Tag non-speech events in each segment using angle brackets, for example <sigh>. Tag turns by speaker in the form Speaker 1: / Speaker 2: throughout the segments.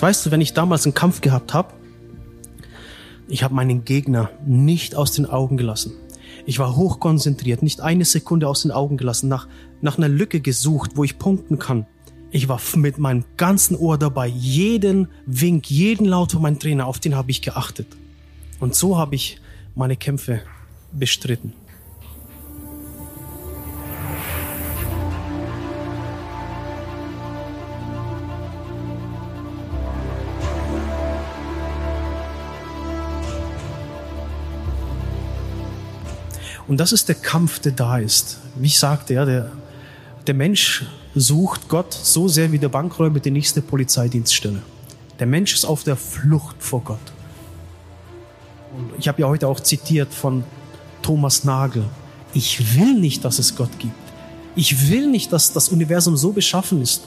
Speaker 1: Weißt du, wenn ich damals einen Kampf gehabt habe, ich habe meinen Gegner nicht aus den Augen gelassen. Ich war hochkonzentriert, nicht eine Sekunde aus den Augen gelassen, nach, nach einer Lücke gesucht, wo ich punkten kann. Ich war mit meinem ganzen Ohr dabei. Jeden Wink, jeden Laut von meinem Trainer, auf den habe ich geachtet. Und so habe ich meine Kämpfe bestritten. Und das ist der Kampf, der da ist. Wie ich sagte, ja, der, der Mensch sucht Gott so sehr wie der Bankräuber die nächste Polizeidienststelle. Der Mensch ist auf der Flucht vor Gott. Und ich habe ja heute auch zitiert von Thomas Nagel. Ich will nicht, dass es Gott gibt. Ich will nicht, dass das Universum so beschaffen ist.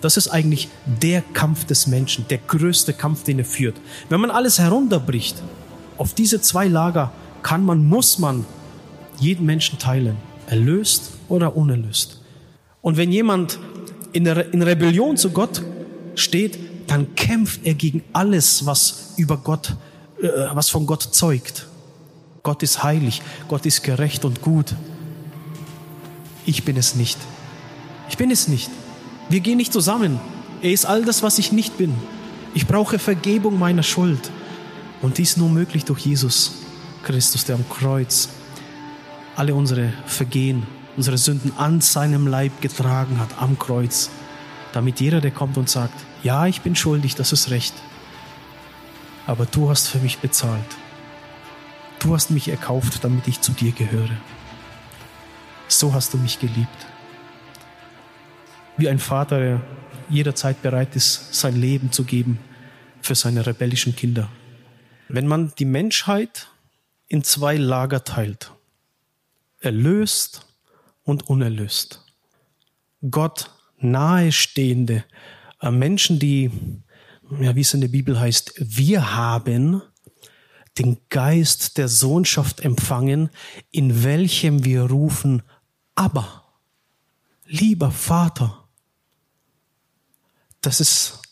Speaker 1: Das ist eigentlich der Kampf des Menschen, der größte Kampf, den er führt. Wenn man alles herunterbricht auf diese zwei Lager, kann man, muss man jeden Menschen teilen, erlöst oder unerlöst. Und wenn jemand in, der, in Rebellion zu Gott steht, dann kämpft er gegen alles, was über Gott, äh, was von Gott zeugt. Gott ist heilig, Gott ist gerecht und gut. Ich bin es nicht. Ich bin es nicht. Wir gehen nicht zusammen. Er ist all das, was ich nicht bin. Ich brauche Vergebung meiner Schuld. Und dies nur möglich durch Jesus. Christus, der am Kreuz alle unsere Vergehen, unsere Sünden an seinem Leib getragen hat, am Kreuz, damit jeder, der kommt und sagt, ja, ich bin schuldig, das ist recht, aber du hast für mich bezahlt. Du hast mich erkauft, damit ich zu dir gehöre. So hast du mich geliebt. Wie ein Vater, der jederzeit bereit ist, sein Leben zu geben für seine rebellischen Kinder. Wenn man die Menschheit in zwei Lager teilt. Erlöst und unerlöst. Gott nahestehende äh, Menschen, die, ja, wie es in der Bibel heißt, wir haben den Geist der Sohnschaft empfangen, in welchem wir rufen, aber, lieber Vater. Das ist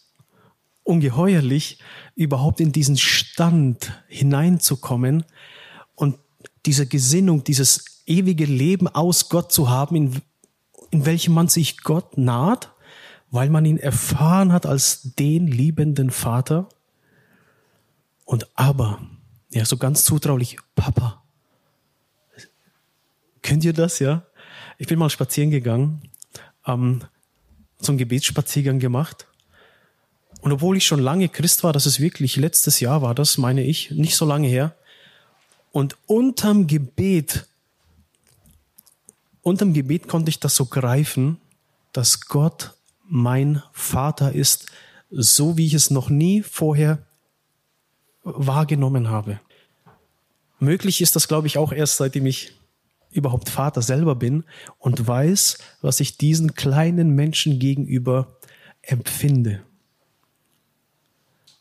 Speaker 1: ungeheuerlich, überhaupt in diesen Stand hineinzukommen, diese Gesinnung, dieses ewige Leben aus Gott zu haben, in, in welchem man sich Gott naht, weil man ihn erfahren hat als den liebenden Vater. Und aber, ja, so ganz zutraulich, Papa. Könnt ihr das, ja? Ich bin mal spazieren gegangen, ähm, einen Gebetsspaziergang gemacht. Und obwohl ich schon lange Christ war, das ist wirklich letztes Jahr war das, meine ich, nicht so lange her, und unterm Gebet, unterm Gebet konnte ich das so greifen, dass Gott mein Vater ist, so wie ich es noch nie vorher wahrgenommen habe. Möglich ist das, glaube ich, auch erst seitdem ich überhaupt Vater selber bin und weiß, was ich diesen kleinen Menschen gegenüber empfinde.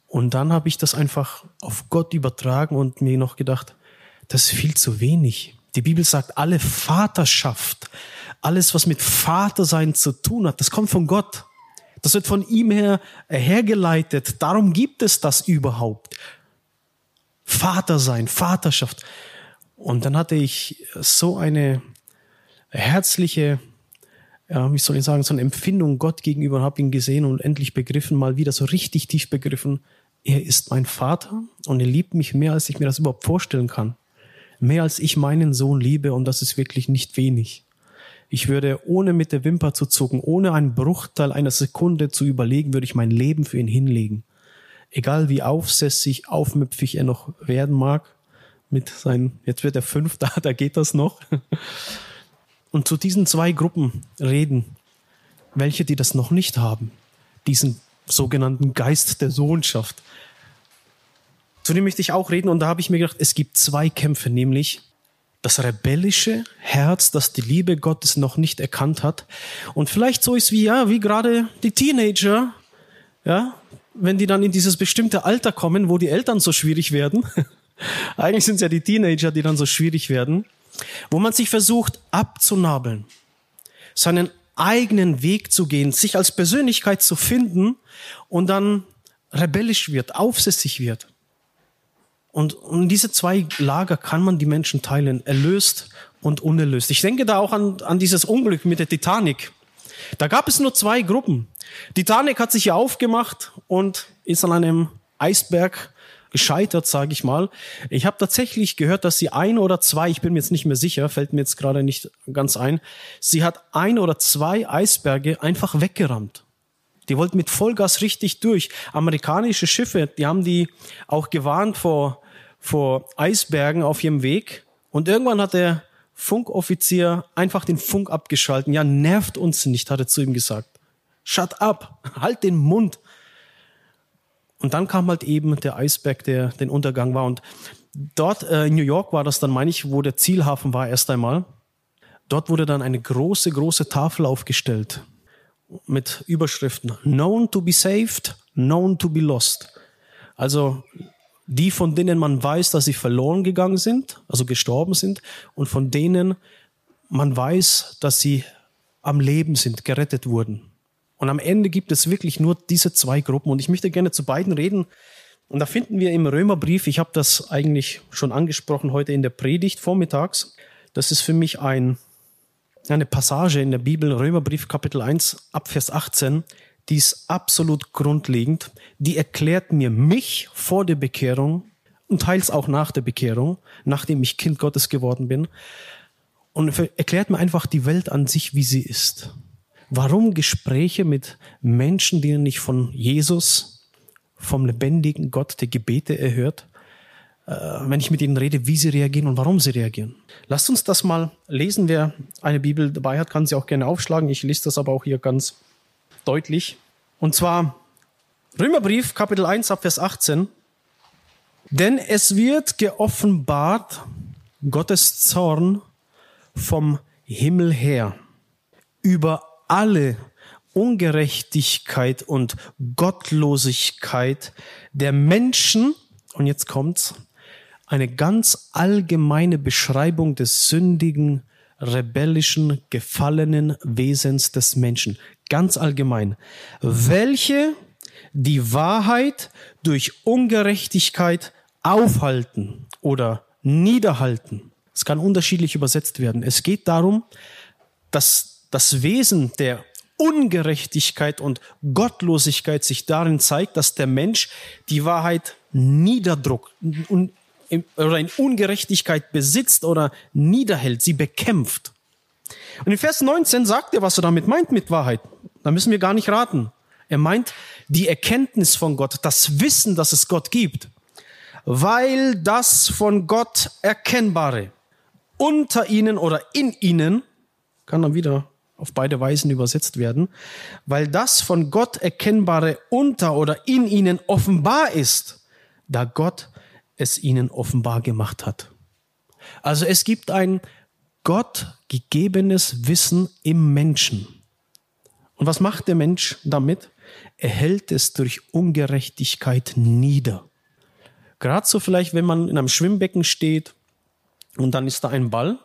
Speaker 1: Und dann habe ich das einfach auf Gott übertragen und mir noch gedacht, das ist viel zu wenig. Die Bibel sagt, alle Vaterschaft, alles, was mit Vatersein zu tun hat, das kommt von Gott. Das wird von ihm her hergeleitet. Darum gibt es das überhaupt. Vater sein, Vaterschaft. Und dann hatte ich so eine herzliche, ja, wie soll ich sagen, so eine Empfindung Gott gegenüber und habe ihn gesehen und endlich begriffen, mal wieder so richtig tief begriffen, er ist mein Vater und er liebt mich mehr, als ich mir das überhaupt vorstellen kann mehr als ich meinen Sohn liebe und das ist wirklich nicht wenig. Ich würde, ohne mit der Wimper zu zucken, ohne einen Bruchteil einer Sekunde zu überlegen, würde ich mein Leben für ihn hinlegen. Egal wie aufsässig, aufmüpfig er noch werden mag, mit seinen, jetzt wird er fünf, <laughs> da, da geht das noch. Und zu diesen zwei Gruppen reden, welche, die das noch nicht haben, diesen sogenannten Geist der Sohnschaft, zu dem möchte ich auch reden und da habe ich mir gedacht, es gibt zwei Kämpfe, nämlich das rebellische Herz, das die Liebe Gottes noch nicht erkannt hat. Und vielleicht so ist wie, ja, wie gerade die Teenager, ja, wenn die dann in dieses bestimmte Alter kommen, wo die Eltern so schwierig werden. <laughs> Eigentlich sind es ja die Teenager, die dann so schwierig werden, wo man sich versucht abzunabeln, seinen eigenen Weg zu gehen, sich als Persönlichkeit zu finden und dann rebellisch wird, aufsässig wird. Und, und diese zwei Lager kann man die Menschen teilen, erlöst und unerlöst. Ich denke da auch an, an dieses Unglück mit der Titanic. Da gab es nur zwei Gruppen. Titanic hat sich ja aufgemacht und ist an einem Eisberg gescheitert, sage ich mal. Ich habe tatsächlich gehört, dass sie ein oder zwei, ich bin mir jetzt nicht mehr sicher, fällt mir jetzt gerade nicht ganz ein, sie hat ein oder zwei Eisberge einfach weggerammt. Die wollten mit Vollgas richtig durch. Amerikanische Schiffe, die haben die auch gewarnt vor, vor Eisbergen auf ihrem Weg. Und irgendwann hat der Funkoffizier einfach den Funk abgeschalten. Ja, nervt uns nicht, hat er zu ihm gesagt. Shut up, <laughs> halt den Mund. Und dann kam halt eben der Eisberg, der den Untergang war. Und dort äh, in New York war das dann, meine ich, wo der Zielhafen war erst einmal. Dort wurde dann eine große, große Tafel aufgestellt mit Überschriften. Known to be saved, known to be lost. Also die, von denen man weiß, dass sie verloren gegangen sind, also gestorben sind, und von denen man weiß, dass sie am Leben sind, gerettet wurden. Und am Ende gibt es wirklich nur diese zwei Gruppen. Und ich möchte gerne zu beiden reden. Und da finden wir im Römerbrief, ich habe das eigentlich schon angesprochen heute in der Predigt vormittags, das ist für mich ein, eine Passage in der Bibel, Römerbrief Kapitel 1 ab Vers 18, die ist absolut grundlegend. Die erklärt mir mich vor der Bekehrung und teils auch nach der Bekehrung, nachdem ich Kind Gottes geworden bin. Und erklärt mir einfach die Welt an sich, wie sie ist. Warum Gespräche mit Menschen, denen ich von Jesus, vom lebendigen Gott, der Gebete erhört, äh, wenn ich mit ihnen rede, wie sie reagieren und warum sie reagieren. Lasst uns das mal lesen. Wer eine Bibel dabei hat, kann sie auch gerne aufschlagen. Ich lese das aber auch hier ganz deutlich. Und zwar Römerbrief, Kapitel 1, Vers 18. Denn es wird geoffenbart Gottes Zorn vom Himmel her über alle Ungerechtigkeit und Gottlosigkeit der Menschen, und jetzt kommt's, eine ganz allgemeine Beschreibung des sündigen, rebellischen, gefallenen Wesens des Menschen. Ganz allgemein. Welche die Wahrheit durch Ungerechtigkeit aufhalten oder niederhalten. Es kann unterschiedlich übersetzt werden. Es geht darum, dass das Wesen der Ungerechtigkeit und Gottlosigkeit sich darin zeigt, dass der Mensch die Wahrheit niederdruckt oder in Ungerechtigkeit besitzt oder niederhält, sie bekämpft. Und in Vers 19 sagt er, was er damit meint mit Wahrheit. Da müssen wir gar nicht raten. Er meint die Erkenntnis von Gott, das Wissen, dass es Gott gibt. Weil das von Gott Erkennbare unter ihnen oder in ihnen, kann dann wieder auf beide Weisen übersetzt werden, weil das von Gott erkennbare unter oder in ihnen offenbar ist, da Gott es ihnen offenbar gemacht hat. Also es gibt ein Gott gegebenes Wissen im Menschen. Und was macht der Mensch damit? Er hält es durch Ungerechtigkeit nieder. Gerade so vielleicht, wenn man in einem Schwimmbecken steht und dann ist da ein Ball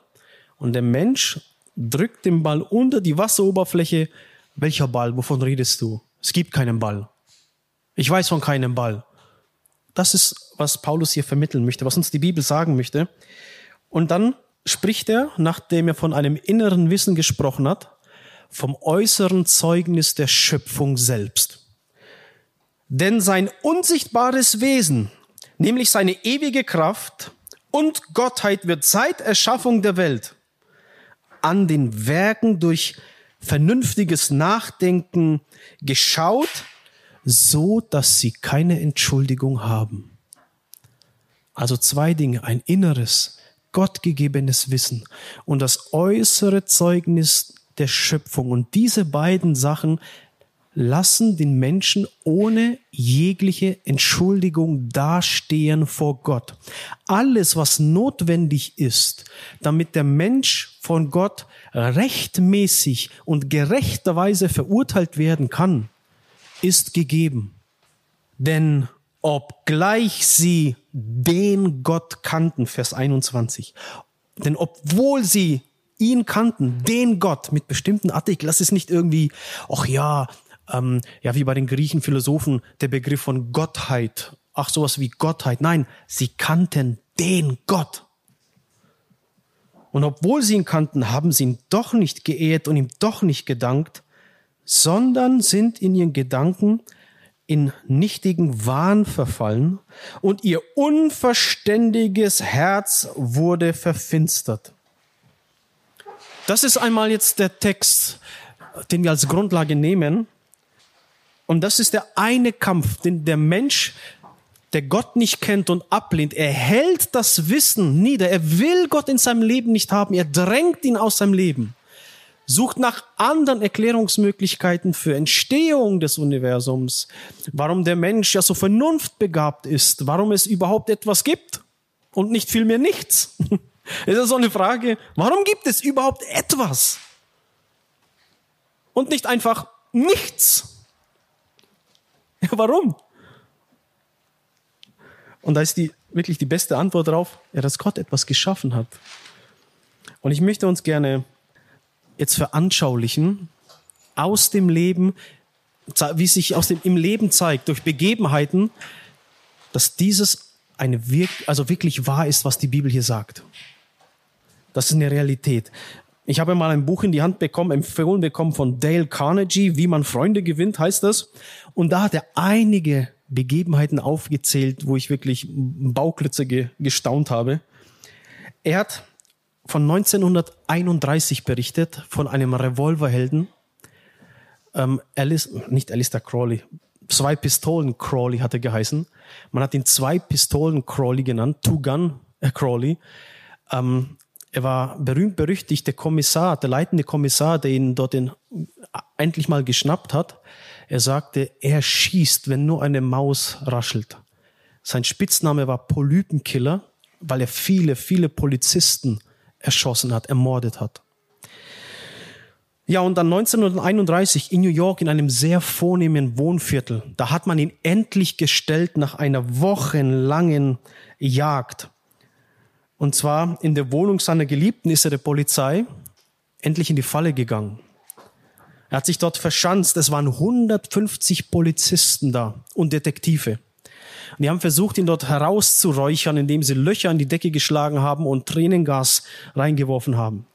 Speaker 1: und der Mensch drückt den Ball unter die Wasseroberfläche. Welcher Ball? Wovon redest du? Es gibt keinen Ball. Ich weiß von keinem Ball. Das ist, was Paulus hier vermitteln möchte, was uns die Bibel sagen möchte. Und dann spricht er, nachdem er von einem inneren Wissen gesprochen hat, vom äußeren Zeugnis der Schöpfung selbst. Denn sein unsichtbares Wesen, nämlich seine ewige Kraft und Gottheit wird seit Erschaffung der Welt an den Werken durch vernünftiges Nachdenken geschaut, so dass sie keine Entschuldigung haben. Also zwei Dinge, ein inneres, gottgegebenes Wissen und das äußere Zeugnis der Schöpfung. Und diese beiden Sachen lassen den Menschen ohne jegliche Entschuldigung dastehen vor Gott. Alles, was notwendig ist, damit der Mensch von Gott rechtmäßig und gerechterweise verurteilt werden kann, ist gegeben. Denn obgleich sie den Gott kannten, Vers 21, denn obwohl sie ihn kannten, den Gott mit bestimmten Artikeln. Das ist nicht irgendwie, ach ja, ähm, ja, wie bei den Griechen Philosophen, der Begriff von Gottheit. Ach, sowas wie Gottheit. Nein, sie kannten den Gott. Und obwohl sie ihn kannten, haben sie ihn doch nicht geehrt und ihm doch nicht gedankt, sondern sind in ihren Gedanken in nichtigen Wahn verfallen und ihr unverständiges Herz wurde verfinstert. Das ist einmal jetzt der Text, den wir als Grundlage nehmen. Und das ist der eine Kampf, den der Mensch, der Gott nicht kennt und ablehnt, er hält das Wissen nieder. Er will Gott in seinem Leben nicht haben. Er drängt ihn aus seinem Leben sucht nach anderen Erklärungsmöglichkeiten für Entstehung des Universums, warum der Mensch ja so vernunftbegabt ist, warum es überhaupt etwas gibt und nicht vielmehr nichts. <laughs> Es ist so eine Frage, warum gibt es überhaupt etwas? Und nicht einfach nichts. <laughs> Ja, warum? Und da ist die, wirklich die beste Antwort darauf, ja, dass Gott etwas geschaffen hat. Und ich möchte uns gerne jetzt veranschaulichen aus dem Leben, wie sich aus dem, im Leben zeigt, durch Begebenheiten, dass dieses eine wirk also wirklich wahr ist, was die Bibel hier sagt. Das ist eine Realität. Ich habe mal ein Buch in die Hand bekommen, empfohlen bekommen von Dale Carnegie, wie man Freunde gewinnt, heißt das. Und da hat er einige Begebenheiten aufgezählt, wo ich wirklich Bauklötze ge gestaunt habe. Er hat von 1931 berichtet, von einem Revolverhelden. Ähm, Alice, nicht Alistair Crawley, zwei Pistolen Crawley hatte geheißen. Man hat ihn zwei Pistolen Crawley genannt, Two Gun äh, Crawley. Ähm, er war berühmt berüchtigt, der Kommissar, der leitende Kommissar, der ihn dort in, endlich mal geschnappt hat. Er sagte, er schießt, wenn nur eine Maus raschelt. Sein Spitzname war Polypenkiller, weil er viele, viele Polizisten erschossen hat, ermordet hat. Ja, und dann 1931 in New York in einem sehr vornehmen Wohnviertel, da hat man ihn endlich gestellt nach einer wochenlangen Jagd. Und zwar in der Wohnung seiner Geliebten ist er der Polizei endlich in die Falle gegangen. Er hat sich dort verschanzt. Es waren 150 Polizisten da und Detektive. Und die haben versucht, ihn dort herauszuräuchern, indem sie Löcher in die Decke geschlagen haben und Tränengas reingeworfen haben.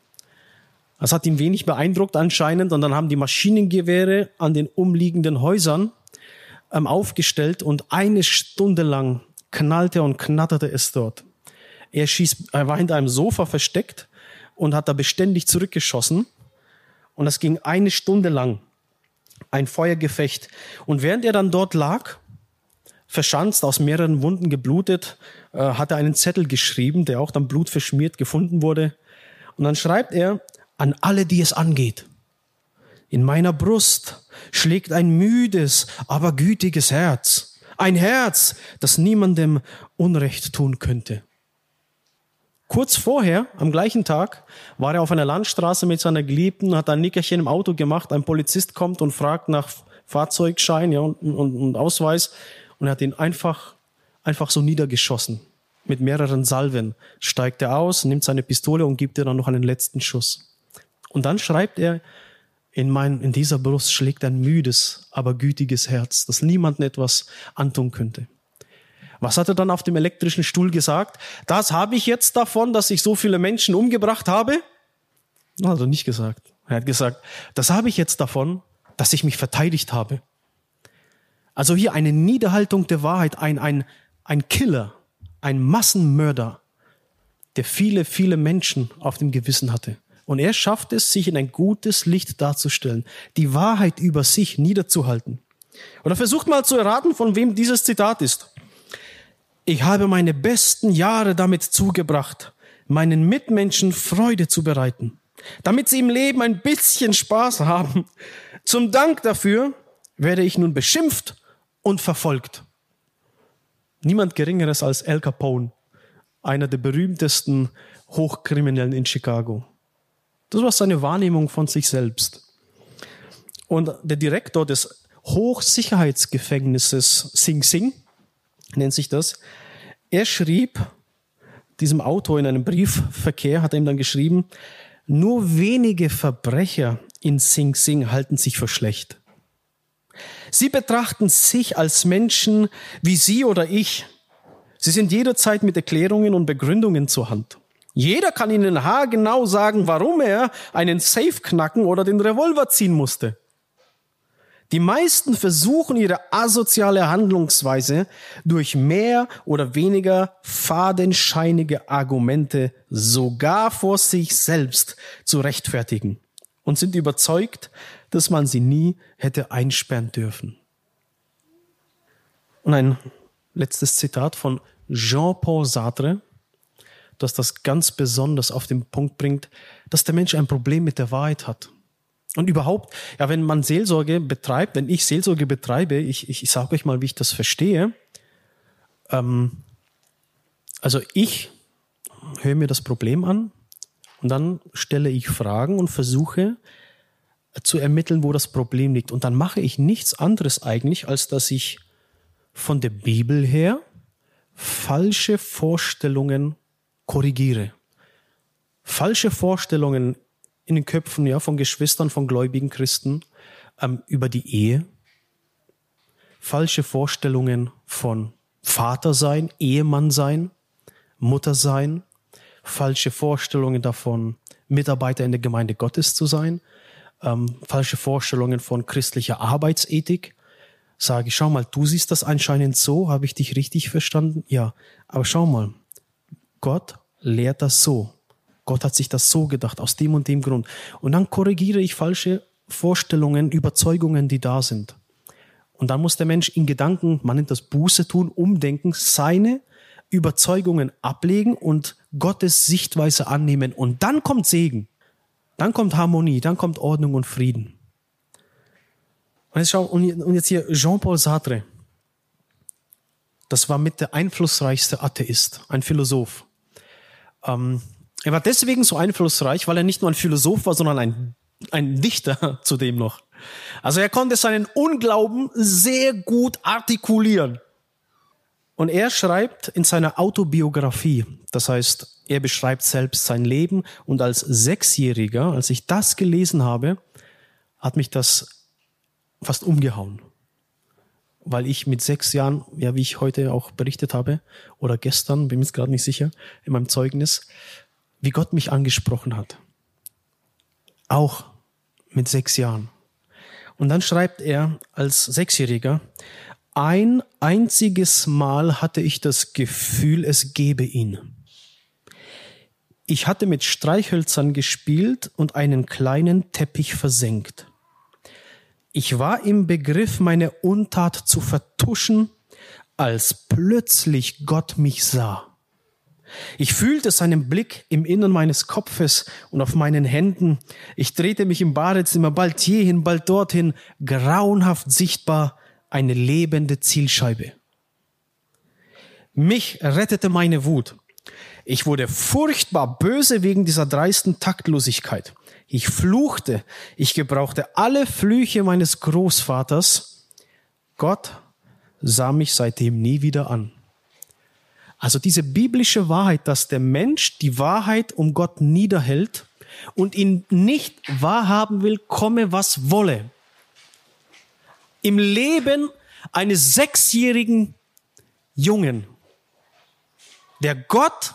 Speaker 1: Das hat ihn wenig beeindruckt anscheinend und dann haben die Maschinengewehre an den umliegenden Häusern ähm, aufgestellt und eine Stunde lang knallte und knatterte es dort. Er, schießt, er war hinter einem Sofa versteckt und hat da beständig zurückgeschossen und das ging eine Stunde lang. Ein Feuergefecht. Und während er dann dort lag, verschanzt, aus mehreren Wunden geblutet, äh, hat er einen Zettel geschrieben, der auch dann blutverschmiert gefunden wurde. Und dann schreibt er an alle, die es angeht. In meiner Brust schlägt ein müdes, aber gütiges Herz. Ein Herz, das niemandem Unrecht tun könnte. Kurz vorher, am gleichen Tag, war er auf einer Landstraße mit seiner Geliebten, hat ein Nickerchen im Auto gemacht. Ein Polizist kommt und fragt nach Fahrzeugschein ja, und, und, und Ausweis und er hat ihn einfach, einfach so niedergeschossen. Mit mehreren Salven steigt er aus, nimmt seine Pistole und gibt ihr dann noch einen letzten Schuss. Und dann schreibt er, in, mein, in dieser Brust schlägt ein müdes, aber gütiges Herz, das niemandem etwas antun könnte. Was hat er dann auf dem elektrischen Stuhl gesagt? Das habe ich jetzt davon, dass ich so viele Menschen umgebracht habe? hat er nicht gesagt. Er hat gesagt, das habe ich jetzt davon, dass ich mich verteidigt habe. Also hier eine Niederhaltung der Wahrheit, ein, ein, ein Killer, ein Massenmörder, der viele, viele Menschen auf dem Gewissen hatte. Und er schafft es, sich in ein gutes Licht darzustellen, die Wahrheit über sich niederzuhalten. Oder versucht mal zu erraten, von wem dieses Zitat ist. Ich habe meine besten Jahre damit zugebracht, meinen Mitmenschen Freude zu bereiten, damit sie im Leben ein bisschen Spaß haben. Zum Dank dafür werde ich nun beschimpft und verfolgt. Niemand Geringeres als Al Capone, einer der berühmtesten Hochkriminellen in Chicago. Das war seine Wahrnehmung von sich selbst. Und der Direktor des Hochsicherheitsgefängnisses Sing Sing, nennt sich das, er schrieb diesem Autor in einem Briefverkehr, hat er ihm dann geschrieben, Nur wenige Verbrecher in Sing Sing halten sich für schlecht. Sie betrachten sich als Menschen wie Sie oder ich. Sie sind jederzeit mit Erklärungen und Begründungen zur Hand. Jeder kann Ihnen haargenau sagen, warum er einen Safe knacken oder den Revolver ziehen musste. Die meisten versuchen ihre asoziale Handlungsweise durch mehr oder weniger fadenscheinige Argumente sogar vor sich selbst zu rechtfertigen und sind überzeugt, dass man sie nie hätte einsperren dürfen. Und ein letztes Zitat von Jean-Paul Sartre, das das ganz besonders auf den Punkt bringt, dass der Mensch ein Problem mit der Wahrheit hat. Und überhaupt, ja, wenn man Seelsorge betreibt, wenn ich Seelsorge betreibe, ich, ich, ich sage euch mal, wie ich das verstehe. Ähm, also ich höre mir das Problem an und dann stelle ich Fragen und versuche zu ermitteln, wo das Problem liegt. Und dann mache ich nichts anderes eigentlich, als dass ich von der Bibel her falsche Vorstellungen korrigiere. Falsche Vorstellungen in den Köpfen ja, von Geschwistern, von gläubigen Christen ähm, über die Ehe, falsche Vorstellungen von Vater sein, Ehemann sein, Mutter sein, falsche Vorstellungen davon, Mitarbeiter in der Gemeinde Gottes zu sein, ähm, falsche Vorstellungen von christlicher Arbeitsethik. Sage schau mal, du siehst das anscheinend so, habe ich dich richtig verstanden? Ja, aber schau mal, Gott lehrt das so. Gott hat sich das so gedacht, aus dem und dem Grund. Und dann korrigiere ich falsche Vorstellungen, Überzeugungen, die da sind. Und dann muss der Mensch in Gedanken, man nennt das Buße tun, umdenken, seine Überzeugungen ablegen und Gottes Sichtweise annehmen. Und dann kommt Segen. Dann kommt Harmonie, dann kommt Ordnung und Frieden. Und jetzt, schau, und jetzt hier Jean-Paul Sartre. Das war mit der einflussreichste Atheist, ein Philosoph. Ähm, er war deswegen so einflussreich, weil er nicht nur ein Philosoph war, sondern ein, ein Dichter <laughs> zudem noch. Also er konnte seinen Unglauben sehr gut artikulieren. Und er schreibt in seiner Autobiografie, das heißt, er beschreibt selbst sein Leben und als Sechsjähriger, als ich das gelesen habe, hat mich das fast umgehauen. Weil ich mit sechs Jahren, ja, wie ich heute auch berichtet habe, oder gestern, bin mir jetzt gerade nicht sicher, in meinem Zeugnis, wie Gott mich angesprochen hat. Auch mit sechs Jahren. Und dann schreibt er als Sechsjähriger, ein einziges Mal hatte ich das Gefühl, es gebe ihn. Ich hatte mit Streichhölzern gespielt und einen kleinen Teppich versenkt. Ich war im Begriff, meine Untat zu vertuschen, als plötzlich Gott mich sah. Ich fühlte seinen Blick im Innern meines Kopfes und auf meinen Händen. Ich drehte mich im Badezimmer bald hierhin, bald dorthin, grauenhaft sichtbar, eine lebende Zielscheibe. Mich rettete meine Wut. Ich wurde furchtbar böse wegen dieser dreisten Taktlosigkeit. Ich fluchte, ich gebrauchte alle Flüche meines Großvaters. Gott sah mich seitdem nie wieder an. Also diese biblische Wahrheit, dass der Mensch die Wahrheit um Gott niederhält und ihn nicht wahrhaben will, komme was wolle. Im Leben eines sechsjährigen Jungen, der Gott,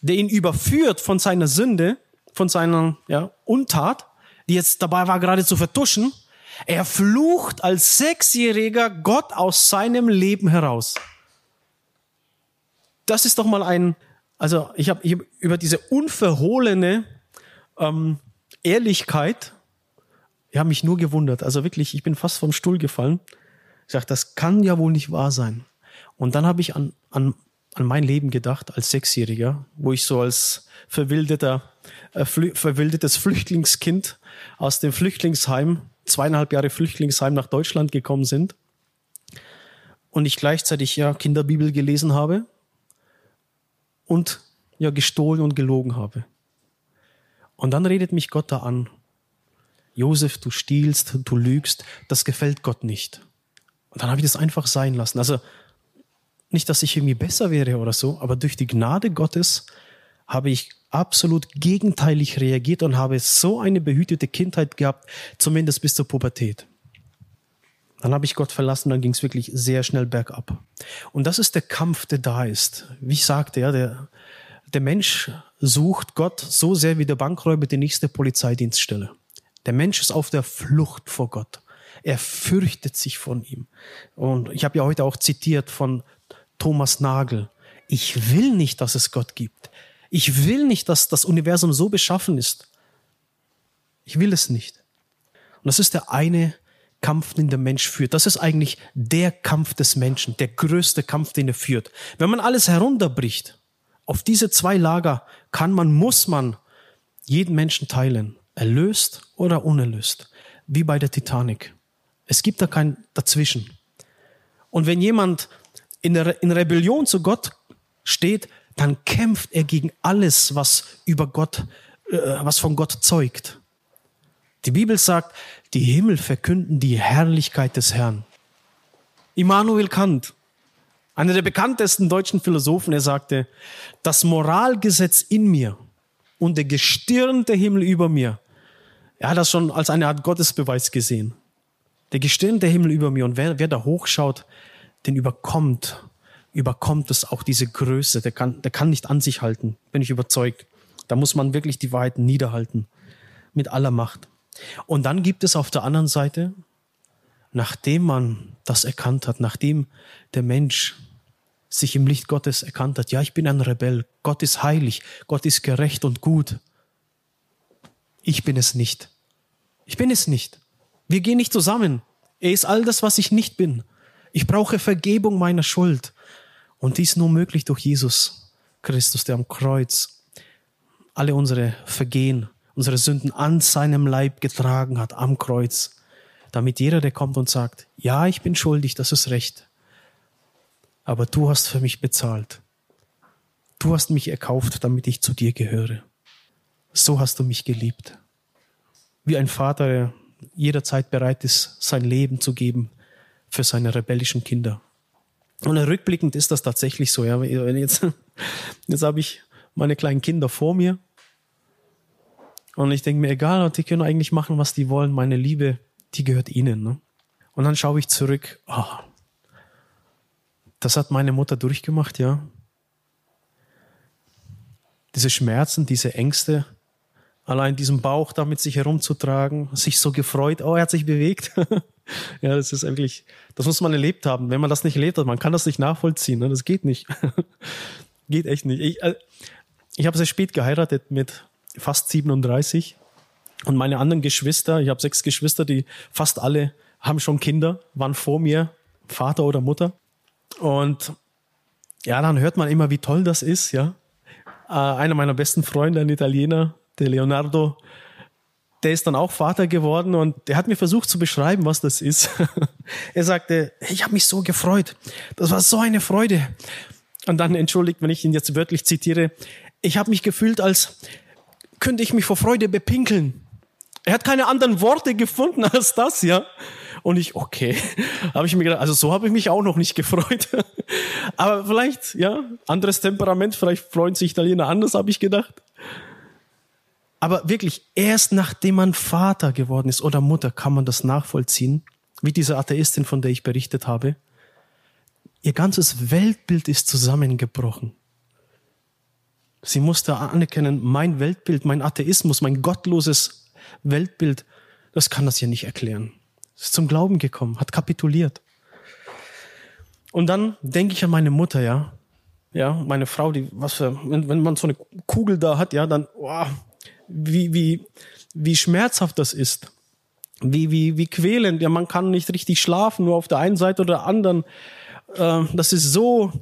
Speaker 1: der ihn überführt von seiner Sünde, von seiner ja, Untat, die jetzt dabei war, gerade zu vertuschen, er flucht als Sechsjähriger Gott aus seinem Leben heraus. Das ist doch mal ein, also ich habe hab über diese unverhohlene ähm, Ehrlichkeit, ich habe mich nur gewundert. Also wirklich, ich bin fast vom Stuhl gefallen. Ich sage, das kann ja wohl nicht wahr sein. Und dann habe ich an, an, an mein Leben gedacht als Sechsjähriger, wo ich so als verwildeter, äh, flü verwildetes Flüchtlingskind aus dem Flüchtlingsheim, zweieinhalb Jahre Flüchtlingsheim nach Deutschland gekommen sind. Und ich gleichzeitig ja Kinderbibel gelesen habe und ja gestohlen und gelogen habe. Und dann redet mich Gott da an. Josef, du stiehlst, du lügst, das gefällt Gott nicht. Und dann habe ich das einfach sein lassen. Also nicht, dass ich irgendwie besser wäre oder so, aber durch die Gnade Gottes habe ich absolut gegenteilig reagiert und habe so eine behütete Kindheit gehabt, zumindest bis zur Pubertät. Dann habe ich Gott verlassen, dann ging es wirklich sehr schnell bergab. Und das ist der Kampf, der da ist. Wie ich sagte, ja, der, der Mensch sucht Gott so sehr wie der Bankräuber die nächste Polizeidienststelle. Der Mensch ist auf der Flucht vor Gott. Er fürchtet sich von ihm. Und ich habe ja heute auch zitiert von Thomas Nagel. Ich will nicht, dass es Gott gibt. Ich will nicht, dass das Universum so beschaffen ist. Ich will es nicht. Und das ist der eine Kampf, den der Mensch führt. Das ist eigentlich der Kampf des Menschen, der größte Kampf, den er führt. Wenn man alles herunterbricht, auf diese zwei Lager kann man, muss man jeden Menschen teilen. Erlöst oder unerlöst. Wie bei der Titanic. Es gibt da kein Dazwischen. Und wenn jemand in, der, in Rebellion zu Gott steht, dann kämpft er gegen alles, was über Gott, äh, was von Gott zeugt. Die Bibel sagt, die Himmel verkünden die Herrlichkeit des Herrn. Immanuel Kant, einer der bekanntesten deutschen Philosophen, er sagte, das Moralgesetz in mir und der gestirnte Himmel über mir, er hat das schon als eine Art Gottesbeweis gesehen. Der gestirnte Himmel über mir und wer, wer da hochschaut, den überkommt, überkommt es auch diese Größe, der kann, der kann nicht an sich halten, bin ich überzeugt. Da muss man wirklich die Wahrheit niederhalten, mit aller Macht. Und dann gibt es auf der anderen Seite, nachdem man das erkannt hat, nachdem der Mensch sich im Licht Gottes erkannt hat, ja, ich bin ein Rebell, Gott ist heilig, Gott ist gerecht und gut. Ich bin es nicht. Ich bin es nicht. Wir gehen nicht zusammen. Er ist all das, was ich nicht bin. Ich brauche Vergebung meiner Schuld. Und dies nur möglich durch Jesus Christus, der am Kreuz alle unsere Vergehen unsere Sünden an seinem Leib getragen hat, am Kreuz, damit jeder, der kommt und sagt, ja, ich bin schuldig, das ist recht, aber du hast für mich bezahlt. Du hast mich erkauft, damit ich zu dir gehöre. So hast du mich geliebt. Wie ein Vater, der jederzeit bereit ist, sein Leben zu geben für seine rebellischen Kinder. Und rückblickend ist das tatsächlich so. Ja, jetzt, <laughs> jetzt habe ich meine kleinen Kinder vor mir und ich denke mir, egal, die können eigentlich machen, was die wollen. Meine Liebe, die gehört ihnen. Ne? Und dann schaue ich zurück. Oh, das hat meine Mutter durchgemacht, ja. Diese Schmerzen, diese Ängste, allein diesen Bauch da mit sich herumzutragen, sich so gefreut, oh, er hat sich bewegt. <laughs> ja, das ist eigentlich, das muss man erlebt haben. Wenn man das nicht erlebt hat, man kann das nicht nachvollziehen. Ne? Das geht nicht. <laughs> geht echt nicht. Ich, äh, ich habe sehr spät geheiratet mit fast 37. Und meine anderen Geschwister, ich habe sechs Geschwister, die fast alle haben schon Kinder, waren vor mir, Vater oder Mutter. Und ja, dann hört man immer, wie toll das ist, ja. Äh, einer meiner besten Freunde, ein Italiener, der Leonardo, der ist dann auch Vater geworden und der hat mir versucht zu beschreiben, was das ist. <laughs> er sagte, ich habe mich so gefreut. Das war so eine Freude. Und dann entschuldigt, wenn ich ihn jetzt wörtlich zitiere, ich habe mich gefühlt, als könnte ich mich vor Freude bepinkeln. Er hat keine anderen Worte gefunden <laughs> als das, ja. Und ich, okay, <laughs> habe ich mir gedacht, also so habe ich mich auch noch nicht gefreut. Aber vielleicht, ja, anderes Temperament, vielleicht freuen sich Italiener anders, habe ich gedacht. Aber wirklich, erst nachdem man Vater geworden ist oder Mutter, kann man das nachvollziehen, wie diese Atheistin, von der ich berichtet habe. Ihr ganzes Weltbild ist zusammengebrochen. Sie musste anerkennen, mein Weltbild, mein Atheismus, mein gottloses Weltbild, das kann das ja nicht erklären. Sie ist zum Glauben gekommen, hat kapituliert. Und dann denke ich an meine Mutter, ja. Ja, meine Frau, die, was für, wenn, wenn man so eine Kugel da hat, ja, dann, oh, wie, wie, wie schmerzhaft das ist. Wie, wie, wie quälend. Ja, man kann nicht richtig schlafen, nur auf der einen Seite oder der anderen. Äh, das ist so,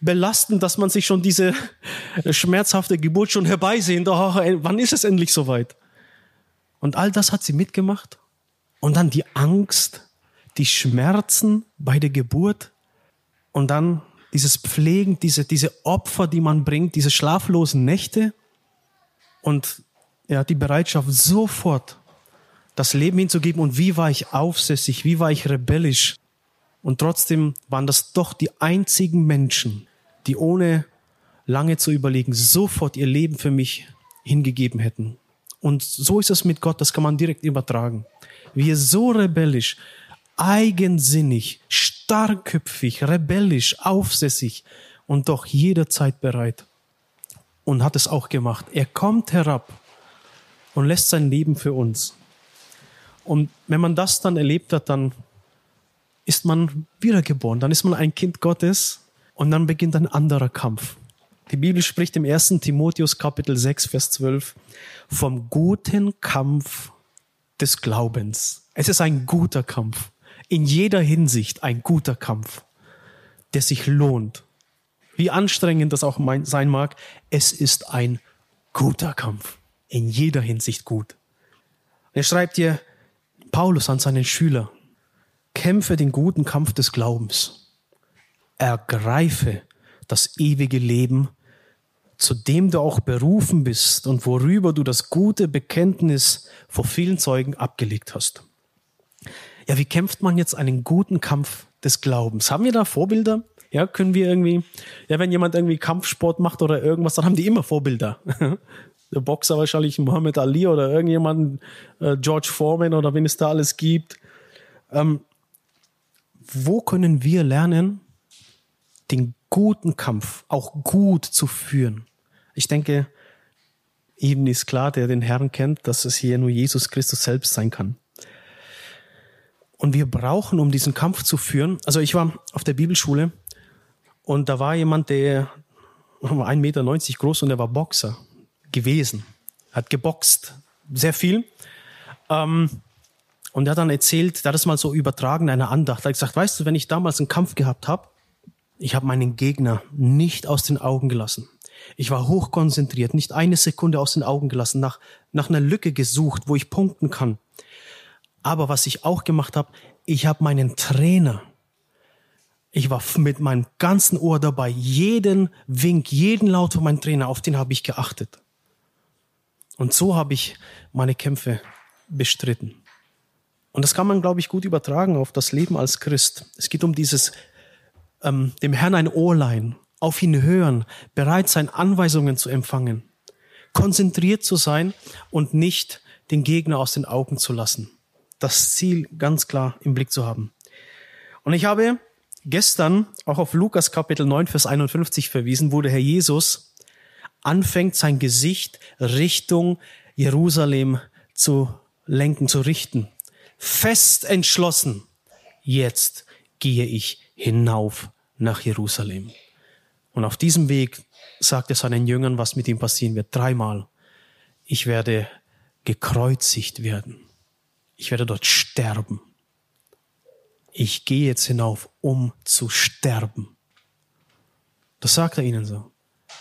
Speaker 1: belastend, dass man sich schon diese <laughs> schmerzhafte Geburt schon herbeisehnt. Oh, wann ist es endlich soweit? Und all das hat sie mitgemacht. Und dann die Angst, die Schmerzen bei der Geburt und dann dieses Pflegen, diese, diese Opfer, die man bringt, diese schlaflosen Nächte und ja, die Bereitschaft sofort das Leben hinzugeben und wie war ich aufsässig, wie war ich rebellisch. Und trotzdem waren das doch die einzigen Menschen, die ohne lange zu überlegen, sofort ihr Leben für mich hingegeben hätten. Und so ist es mit Gott, das kann man direkt übertragen. Wir so rebellisch, eigensinnig, starkköpfig, rebellisch, aufsässig und doch jederzeit bereit. Und hat es auch gemacht. Er kommt herab und lässt sein Leben für uns. Und wenn man das dann erlebt hat, dann ist man wiedergeboren, dann ist man ein Kind Gottes und dann beginnt ein anderer Kampf. Die Bibel spricht im 1. Timotheus Kapitel 6, Vers 12 vom guten Kampf des Glaubens. Es ist ein guter Kampf. In jeder Hinsicht ein guter Kampf, der sich lohnt. Wie anstrengend das auch sein mag, es ist ein guter Kampf. In jeder Hinsicht gut. Er schreibt hier Paulus an seinen Schüler, kämpfe den guten Kampf des Glaubens. Ergreife das ewige Leben, zu dem du auch berufen bist und worüber du das gute Bekenntnis vor vielen Zeugen abgelegt hast. Ja, wie kämpft man jetzt einen guten Kampf des Glaubens? Haben wir da Vorbilder? Ja, können wir irgendwie, ja, wenn jemand irgendwie Kampfsport macht oder irgendwas, dann haben die immer Vorbilder. <laughs> Der Boxer wahrscheinlich Muhammad Ali oder irgendjemand, äh, George Foreman oder wen es da alles gibt. Ähm, wo können wir lernen, den guten Kampf auch gut zu führen? Ich denke, eben ist klar, der den Herrn kennt, dass es hier nur Jesus Christus selbst sein kann. Und wir brauchen, um diesen Kampf zu führen, also ich war auf der Bibelschule und da war jemand, der <laughs> war 1,90 Meter groß und der war Boxer gewesen, hat geboxt, sehr viel. Ähm, und er hat dann erzählt, der hat es mal so übertragen, eine Andacht. Er hat gesagt, weißt du, wenn ich damals einen Kampf gehabt habe, ich habe meinen Gegner nicht aus den Augen gelassen. Ich war hochkonzentriert, nicht eine Sekunde aus den Augen gelassen, nach, nach einer Lücke gesucht, wo ich punkten kann. Aber was ich auch gemacht habe, ich habe meinen Trainer, ich war mit meinem ganzen Ohr dabei, jeden Wink, jeden Laut von meinem Trainer, auf den habe ich geachtet. Und so habe ich meine Kämpfe bestritten. Und das kann man, glaube ich, gut übertragen auf das Leben als Christ. Es geht um dieses, ähm, dem Herrn ein Ohr leihen, auf ihn hören, bereit sein, Anweisungen zu empfangen, konzentriert zu sein und nicht den Gegner aus den Augen zu lassen. Das Ziel ganz klar im Blick zu haben. Und ich habe gestern auch auf Lukas Kapitel 9, Vers 51 verwiesen, wo der Herr Jesus anfängt, sein Gesicht Richtung Jerusalem zu lenken, zu richten. Fest entschlossen, jetzt gehe ich hinauf nach Jerusalem. Und auf diesem Weg sagt er seinen Jüngern, was mit ihm passieren wird. Dreimal. Ich werde gekreuzigt werden. Ich werde dort sterben. Ich gehe jetzt hinauf, um zu sterben. Das sagt er ihnen so.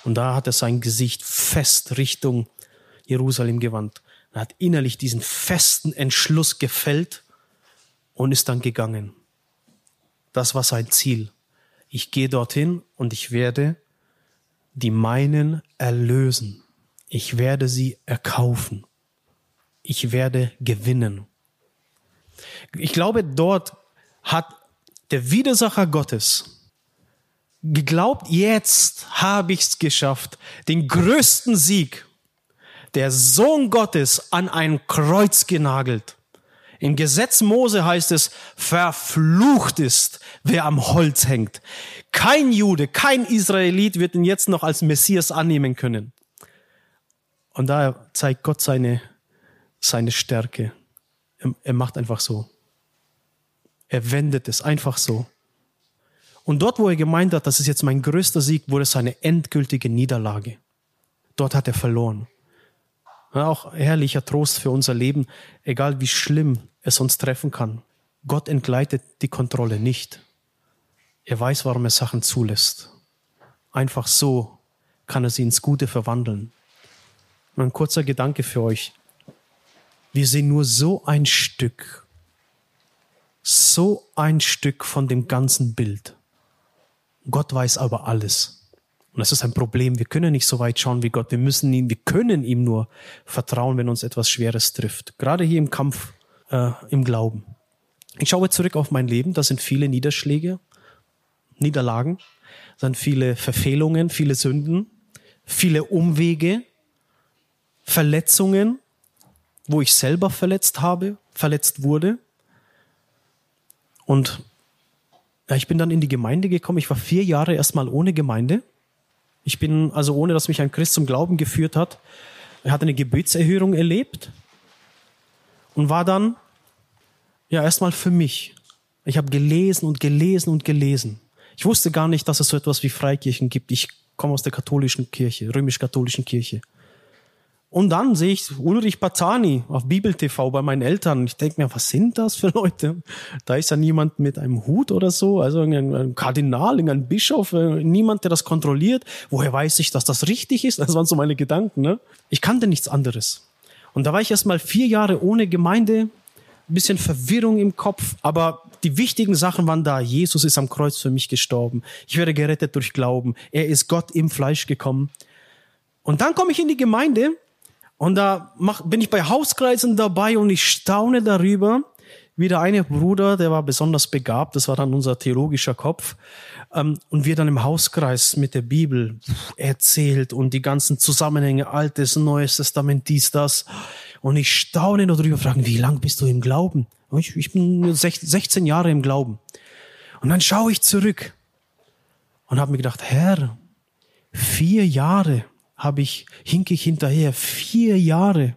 Speaker 1: Und da hat er sein Gesicht fest Richtung Jerusalem gewandt. Er hat innerlich diesen festen Entschluss gefällt und ist dann gegangen. Das war sein Ziel ich gehe dorthin und ich werde die meinen erlösen. Ich werde sie erkaufen. Ich werde gewinnen. Ich glaube, dort hat der Widersacher Gottes geglaubt, jetzt habe ich es geschafft, den größten Sieg, der Sohn Gottes an ein Kreuz genagelt. Im Gesetz Mose heißt es, verflucht ist, wer am Holz hängt. Kein Jude, kein Israelit wird ihn jetzt noch als Messias annehmen können. Und da zeigt Gott seine, seine Stärke. Er, er macht einfach so. Er wendet es einfach so. Und dort, wo er gemeint hat, das ist jetzt mein größter Sieg, wurde es eine endgültige Niederlage. Dort hat er verloren. Auch herrlicher Trost für unser Leben, egal wie schlimm es uns treffen kann. Gott entgleitet die Kontrolle nicht. Er weiß, warum er Sachen zulässt. Einfach so kann er sie ins Gute verwandeln. Und ein kurzer Gedanke für euch. Wir sehen nur so ein Stück, so ein Stück von dem ganzen Bild. Gott weiß aber alles. Und das ist ein Problem. Wir können nicht so weit schauen wie Gott. Wir müssen ihn, wir können ihm nur vertrauen, wenn uns etwas Schweres trifft. Gerade hier im Kampf, äh, im Glauben. Ich schaue zurück auf mein Leben. Da sind viele Niederschläge, Niederlagen, da sind viele Verfehlungen, viele Sünden. viele Umwege, Verletzungen, wo ich selber verletzt habe, verletzt wurde. Und ja, ich bin dann in die Gemeinde gekommen. Ich war vier Jahre erstmal ohne Gemeinde. Ich bin also ohne, dass mich ein Christ zum Glauben geführt hat. Er hat eine Gebetserhörung erlebt und war dann ja erstmal für mich. Ich habe gelesen und gelesen und gelesen. Ich wusste gar nicht, dass es so etwas wie Freikirchen gibt. Ich komme aus der katholischen Kirche, römisch-katholischen Kirche. Und dann sehe ich Ulrich Batani auf Bibel TV bei meinen Eltern. Ich denke mir, was sind das für Leute? Da ist ja niemand mit einem Hut oder so, also ein Kardinal, ein Bischof, äh, niemand, der das kontrolliert. Woher weiß ich, dass das richtig ist? Das waren so meine Gedanken. Ne? Ich kannte nichts anderes. Und da war ich erst mal vier Jahre ohne Gemeinde, ein bisschen Verwirrung im Kopf, aber die wichtigen Sachen waren da. Jesus ist am Kreuz für mich gestorben. Ich werde gerettet durch Glauben. Er ist Gott im Fleisch gekommen. Und dann komme ich in die Gemeinde und da mach, bin ich bei Hauskreisen dabei und ich staune darüber, wie der eine Bruder, der war besonders begabt, das war dann unser theologischer Kopf, ähm, und wir dann im Hauskreis mit der Bibel erzählt und die ganzen Zusammenhänge, Altes, Neues Testament, dies, das. Und ich staune darüber, fragen, wie lang bist du im Glauben? Ich, ich bin 16 Jahre im Glauben. Und dann schaue ich zurück und habe mir gedacht, Herr, vier Jahre habe ich, hink ich hinterher. Vier Jahre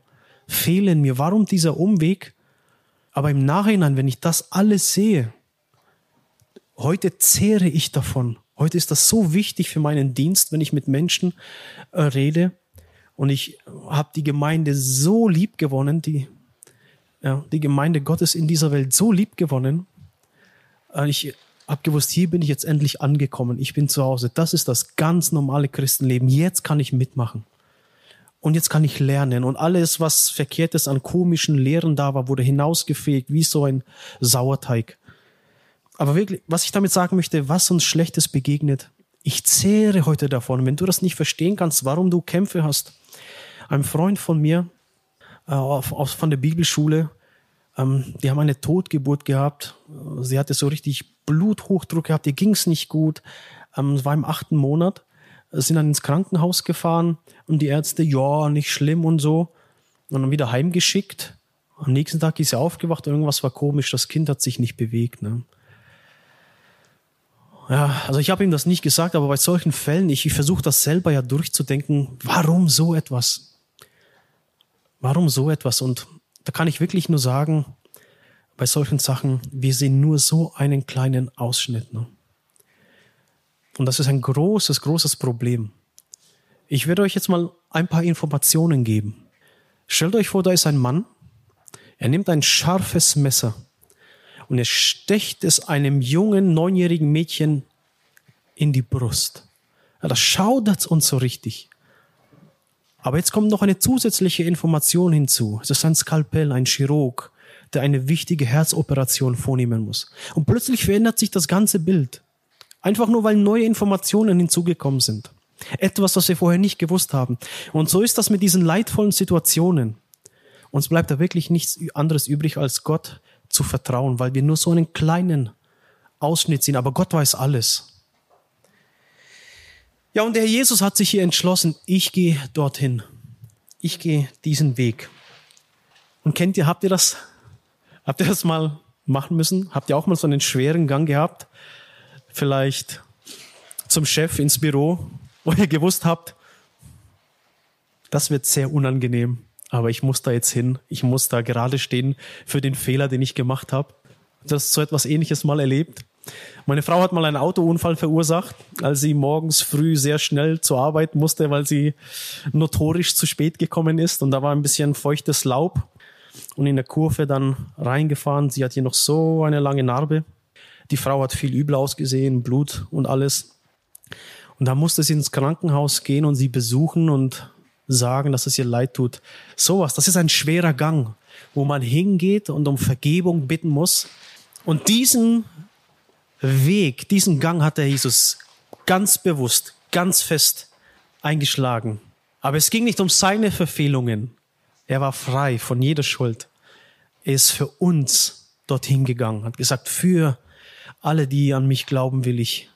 Speaker 1: fehlen mir. Warum dieser Umweg? Aber im Nachhinein, wenn ich das alles sehe, heute zehre ich davon. Heute ist das so wichtig für meinen Dienst, wenn ich mit Menschen äh, rede. Und ich habe die Gemeinde so lieb gewonnen, die, ja, die Gemeinde Gottes in dieser Welt so lieb gewonnen. Äh, ich habe gewusst, hier bin ich jetzt endlich angekommen. Ich bin zu Hause. Das ist das ganz normale Christenleben. Jetzt kann ich mitmachen. Und jetzt kann ich lernen. Und alles, was Verkehrtes an komischen Lehren da war, wurde hinausgefegt, wie so ein Sauerteig. Aber wirklich, was ich damit sagen möchte, was uns Schlechtes begegnet, ich zehre heute davon. Wenn du das nicht verstehen kannst, warum du Kämpfe hast. Ein Freund von mir, äh, von der Bibelschule, ähm, die haben eine Totgeburt gehabt. Sie hatte so richtig Bluthochdruck gehabt, ihr ging es nicht gut. Ähm, es war im achten Monat. Sind dann ins Krankenhaus gefahren und die Ärzte, ja, nicht schlimm und so. Und dann wieder heimgeschickt. Am nächsten Tag ist sie aufgewacht und irgendwas war komisch. Das Kind hat sich nicht bewegt. Ne? Ja, also ich habe ihm das nicht gesagt, aber bei solchen Fällen, ich, ich versuche das selber ja durchzudenken, warum so etwas? Warum so etwas? Und da kann ich wirklich nur sagen, bei solchen Sachen, wir sehen nur so einen kleinen Ausschnitt. Ne? Und das ist ein großes, großes Problem. Ich werde euch jetzt mal ein paar Informationen geben. Stellt euch vor, da ist ein Mann, er nimmt ein scharfes Messer und er stecht es einem jungen, neunjährigen Mädchen in die Brust. Ja, das schaudert uns so richtig. Aber jetzt kommt noch eine zusätzliche Information hinzu. Es ist ein Skalpell, ein Chirurg, der eine wichtige Herzoperation vornehmen muss. Und plötzlich verändert sich das ganze Bild. Einfach nur, weil neue Informationen hinzugekommen sind. Etwas, was wir vorher nicht gewusst haben. Und so ist das mit diesen leidvollen Situationen. Uns bleibt da wirklich nichts anderes übrig, als Gott zu vertrauen, weil wir nur so einen kleinen Ausschnitt sehen. Aber Gott weiß alles. Ja, und der Jesus hat sich hier entschlossen, ich gehe dorthin. Ich gehe diesen Weg. Und kennt ihr, habt ihr das Habt ihr das mal machen müssen? Habt ihr auch mal so einen schweren Gang gehabt? Vielleicht zum Chef ins Büro, wo ihr gewusst habt, das wird sehr unangenehm, aber ich muss da jetzt hin. Ich muss da gerade stehen für den Fehler, den ich gemacht habe. Das so etwas ähnliches mal erlebt. Meine Frau hat mal einen Autounfall verursacht, als sie morgens früh sehr schnell zur Arbeit musste, weil sie notorisch zu spät gekommen ist und da war ein bisschen feuchtes Laub und in der Kurve dann reingefahren. Sie hat hier noch so eine lange Narbe. Die Frau hat viel übel ausgesehen, Blut und alles. Und da musste sie ins Krankenhaus gehen und sie besuchen und sagen, dass es ihr leid tut. Sowas, das ist ein schwerer Gang, wo man hingeht und um Vergebung bitten muss. Und diesen Weg, diesen Gang hat der Jesus ganz bewusst, ganz fest eingeschlagen. Aber es ging nicht um seine Verfehlungen. Er war frei von jeder Schuld. Er ist für uns dorthin gegangen, hat gesagt, für alle, die an mich glauben, will ich,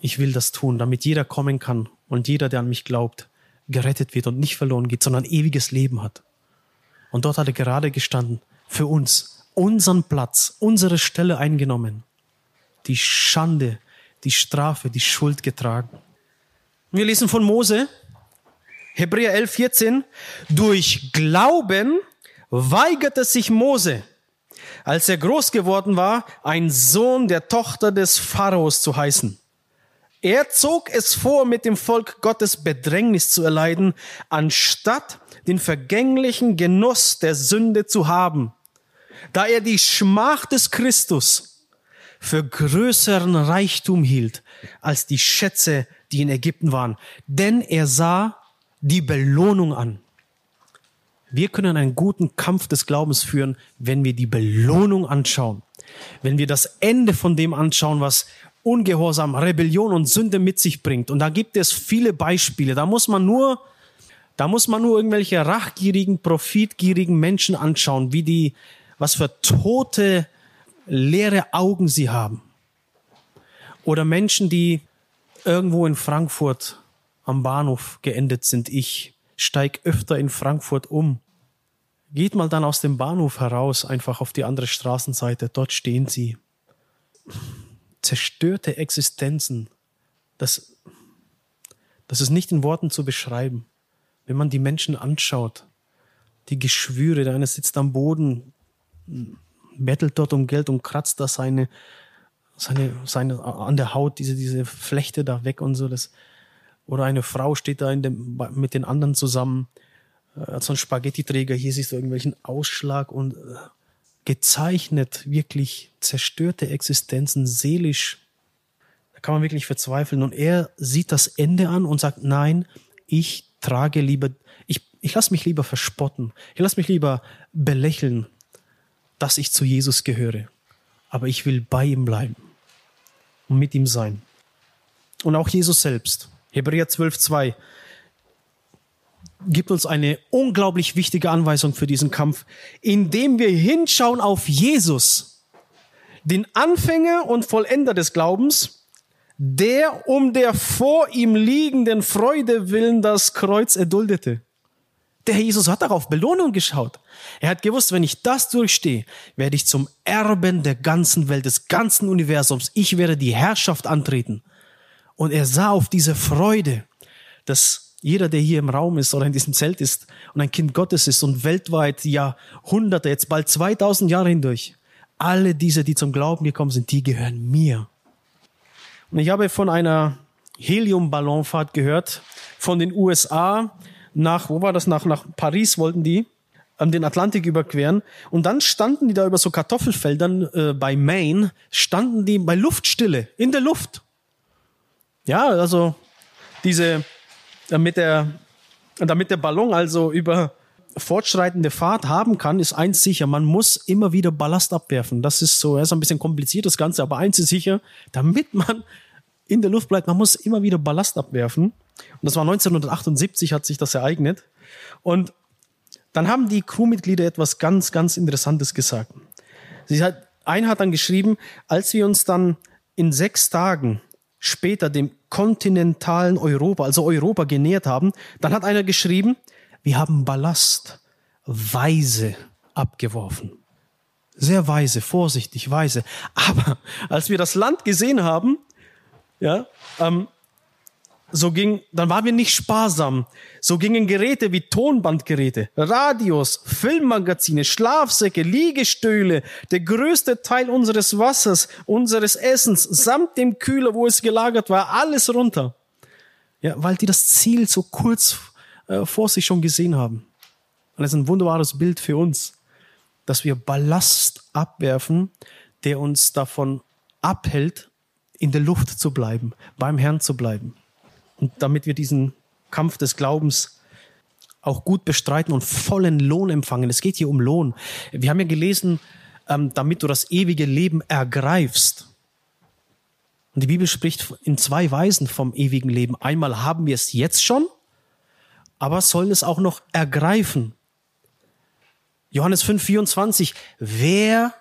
Speaker 1: ich will das tun, damit jeder kommen kann und jeder, der an mich glaubt, gerettet wird und nicht verloren geht, sondern ewiges Leben hat. Und dort hat er gerade gestanden, für uns, unseren Platz, unsere Stelle eingenommen, die Schande, die Strafe, die Schuld getragen. Wir lesen von Mose, Hebräer 11, 14, durch Glauben weigerte sich Mose, als er groß geworden war, ein Sohn der Tochter des Pharaos zu heißen. Er zog es vor, mit dem Volk Gottes Bedrängnis zu erleiden, anstatt den vergänglichen Genuss der Sünde zu haben, da er die Schmach des Christus für größeren Reichtum hielt als die Schätze, die in Ägypten waren. Denn er sah die Belohnung an. Wir können einen guten Kampf des Glaubens führen, wenn wir die Belohnung anschauen. Wenn wir das Ende von dem anschauen, was Ungehorsam, Rebellion und Sünde mit sich bringt. Und da gibt es viele Beispiele. Da muss man nur, da muss man nur irgendwelche rachgierigen, profitgierigen Menschen anschauen, wie die, was für tote, leere Augen sie haben. Oder Menschen, die irgendwo in Frankfurt am Bahnhof geendet sind. Ich steig öfter in Frankfurt um Geht mal dann aus dem Bahnhof heraus, einfach auf die andere Straßenseite. Dort stehen sie. Zerstörte Existenzen. Das, das ist nicht in Worten zu beschreiben. Wenn man die Menschen anschaut, die Geschwüre, der eine sitzt am Boden, bettelt dort um Geld und kratzt da seine, seine, seine, an der Haut diese, diese Flechte da weg und so. Das, oder eine Frau steht da in dem, mit den anderen zusammen äh, so ein Spaghetti-Träger, hier siehst du irgendwelchen Ausschlag und äh, gezeichnet, wirklich zerstörte Existenzen, seelisch. Da kann man wirklich verzweifeln. Und er sieht das Ende an und sagt, nein, ich trage lieber, ich, ich lasse mich lieber verspotten, ich lasse mich lieber belächeln, dass ich zu Jesus gehöre. Aber ich will bei ihm bleiben und mit ihm sein. Und auch Jesus selbst. Hebräer 12, 2 gibt uns eine unglaublich wichtige Anweisung für diesen Kampf, indem wir hinschauen auf Jesus, den Anfänger und Vollender des Glaubens, der um der vor ihm liegenden Freude willen das Kreuz erduldete. Der Herr Jesus hat darauf Belohnung geschaut. Er hat gewusst, wenn ich das durchstehe, werde ich zum Erben der ganzen Welt, des ganzen Universums. Ich werde die Herrschaft antreten. Und er sah auf diese Freude, dass jeder, der hier im Raum ist oder in diesem Zelt ist und ein Kind Gottes ist und weltweit Jahrhunderte, jetzt bald 2000 Jahre hindurch, alle diese, die zum Glauben gekommen sind, die gehören mir. Und ich habe von einer Heliumballonfahrt gehört, von den USA nach, wo war das, nach, nach Paris wollten die, ähm, den Atlantik überqueren. Und dann standen die da über so Kartoffelfeldern äh, bei Maine, standen die bei Luftstille, in der Luft. Ja, also diese damit der, damit der Ballon also über fortschreitende Fahrt haben kann, ist eins sicher, man muss immer wieder Ballast abwerfen. Das ist so, das ist ein bisschen kompliziert das Ganze, aber eins ist sicher, damit man in der Luft bleibt, man muss immer wieder Ballast abwerfen. Und das war 1978 hat sich das ereignet. Und dann haben die Crewmitglieder etwas ganz, ganz Interessantes gesagt. Sie hat, ein hat dann geschrieben, als wir uns dann in sechs Tagen später dem kontinentalen Europa, also Europa genähert haben, dann hat einer geschrieben, wir haben Ballast weise abgeworfen. Sehr weise, vorsichtig, weise. Aber als wir das Land gesehen haben, ja, ähm, so ging, dann waren wir nicht sparsam. So gingen Geräte wie Tonbandgeräte, Radios, Filmmagazine, Schlafsäcke, Liegestühle, der größte Teil unseres Wassers, unseres Essens, samt dem Kühler, wo es gelagert war, alles runter. Ja, weil die das Ziel so kurz äh, vor sich schon gesehen haben. Und das ist ein wunderbares Bild für uns, dass wir Ballast abwerfen, der uns davon abhält, in der Luft zu bleiben, beim Herrn zu bleiben. Und damit wir diesen Kampf des Glaubens auch gut bestreiten und vollen Lohn empfangen. Es geht hier um Lohn. Wir haben ja gelesen, ähm, damit du das ewige Leben ergreifst. Und die Bibel spricht in zwei Weisen vom ewigen Leben. Einmal haben wir es jetzt schon, aber sollen es auch noch ergreifen. Johannes 5, 24. Wer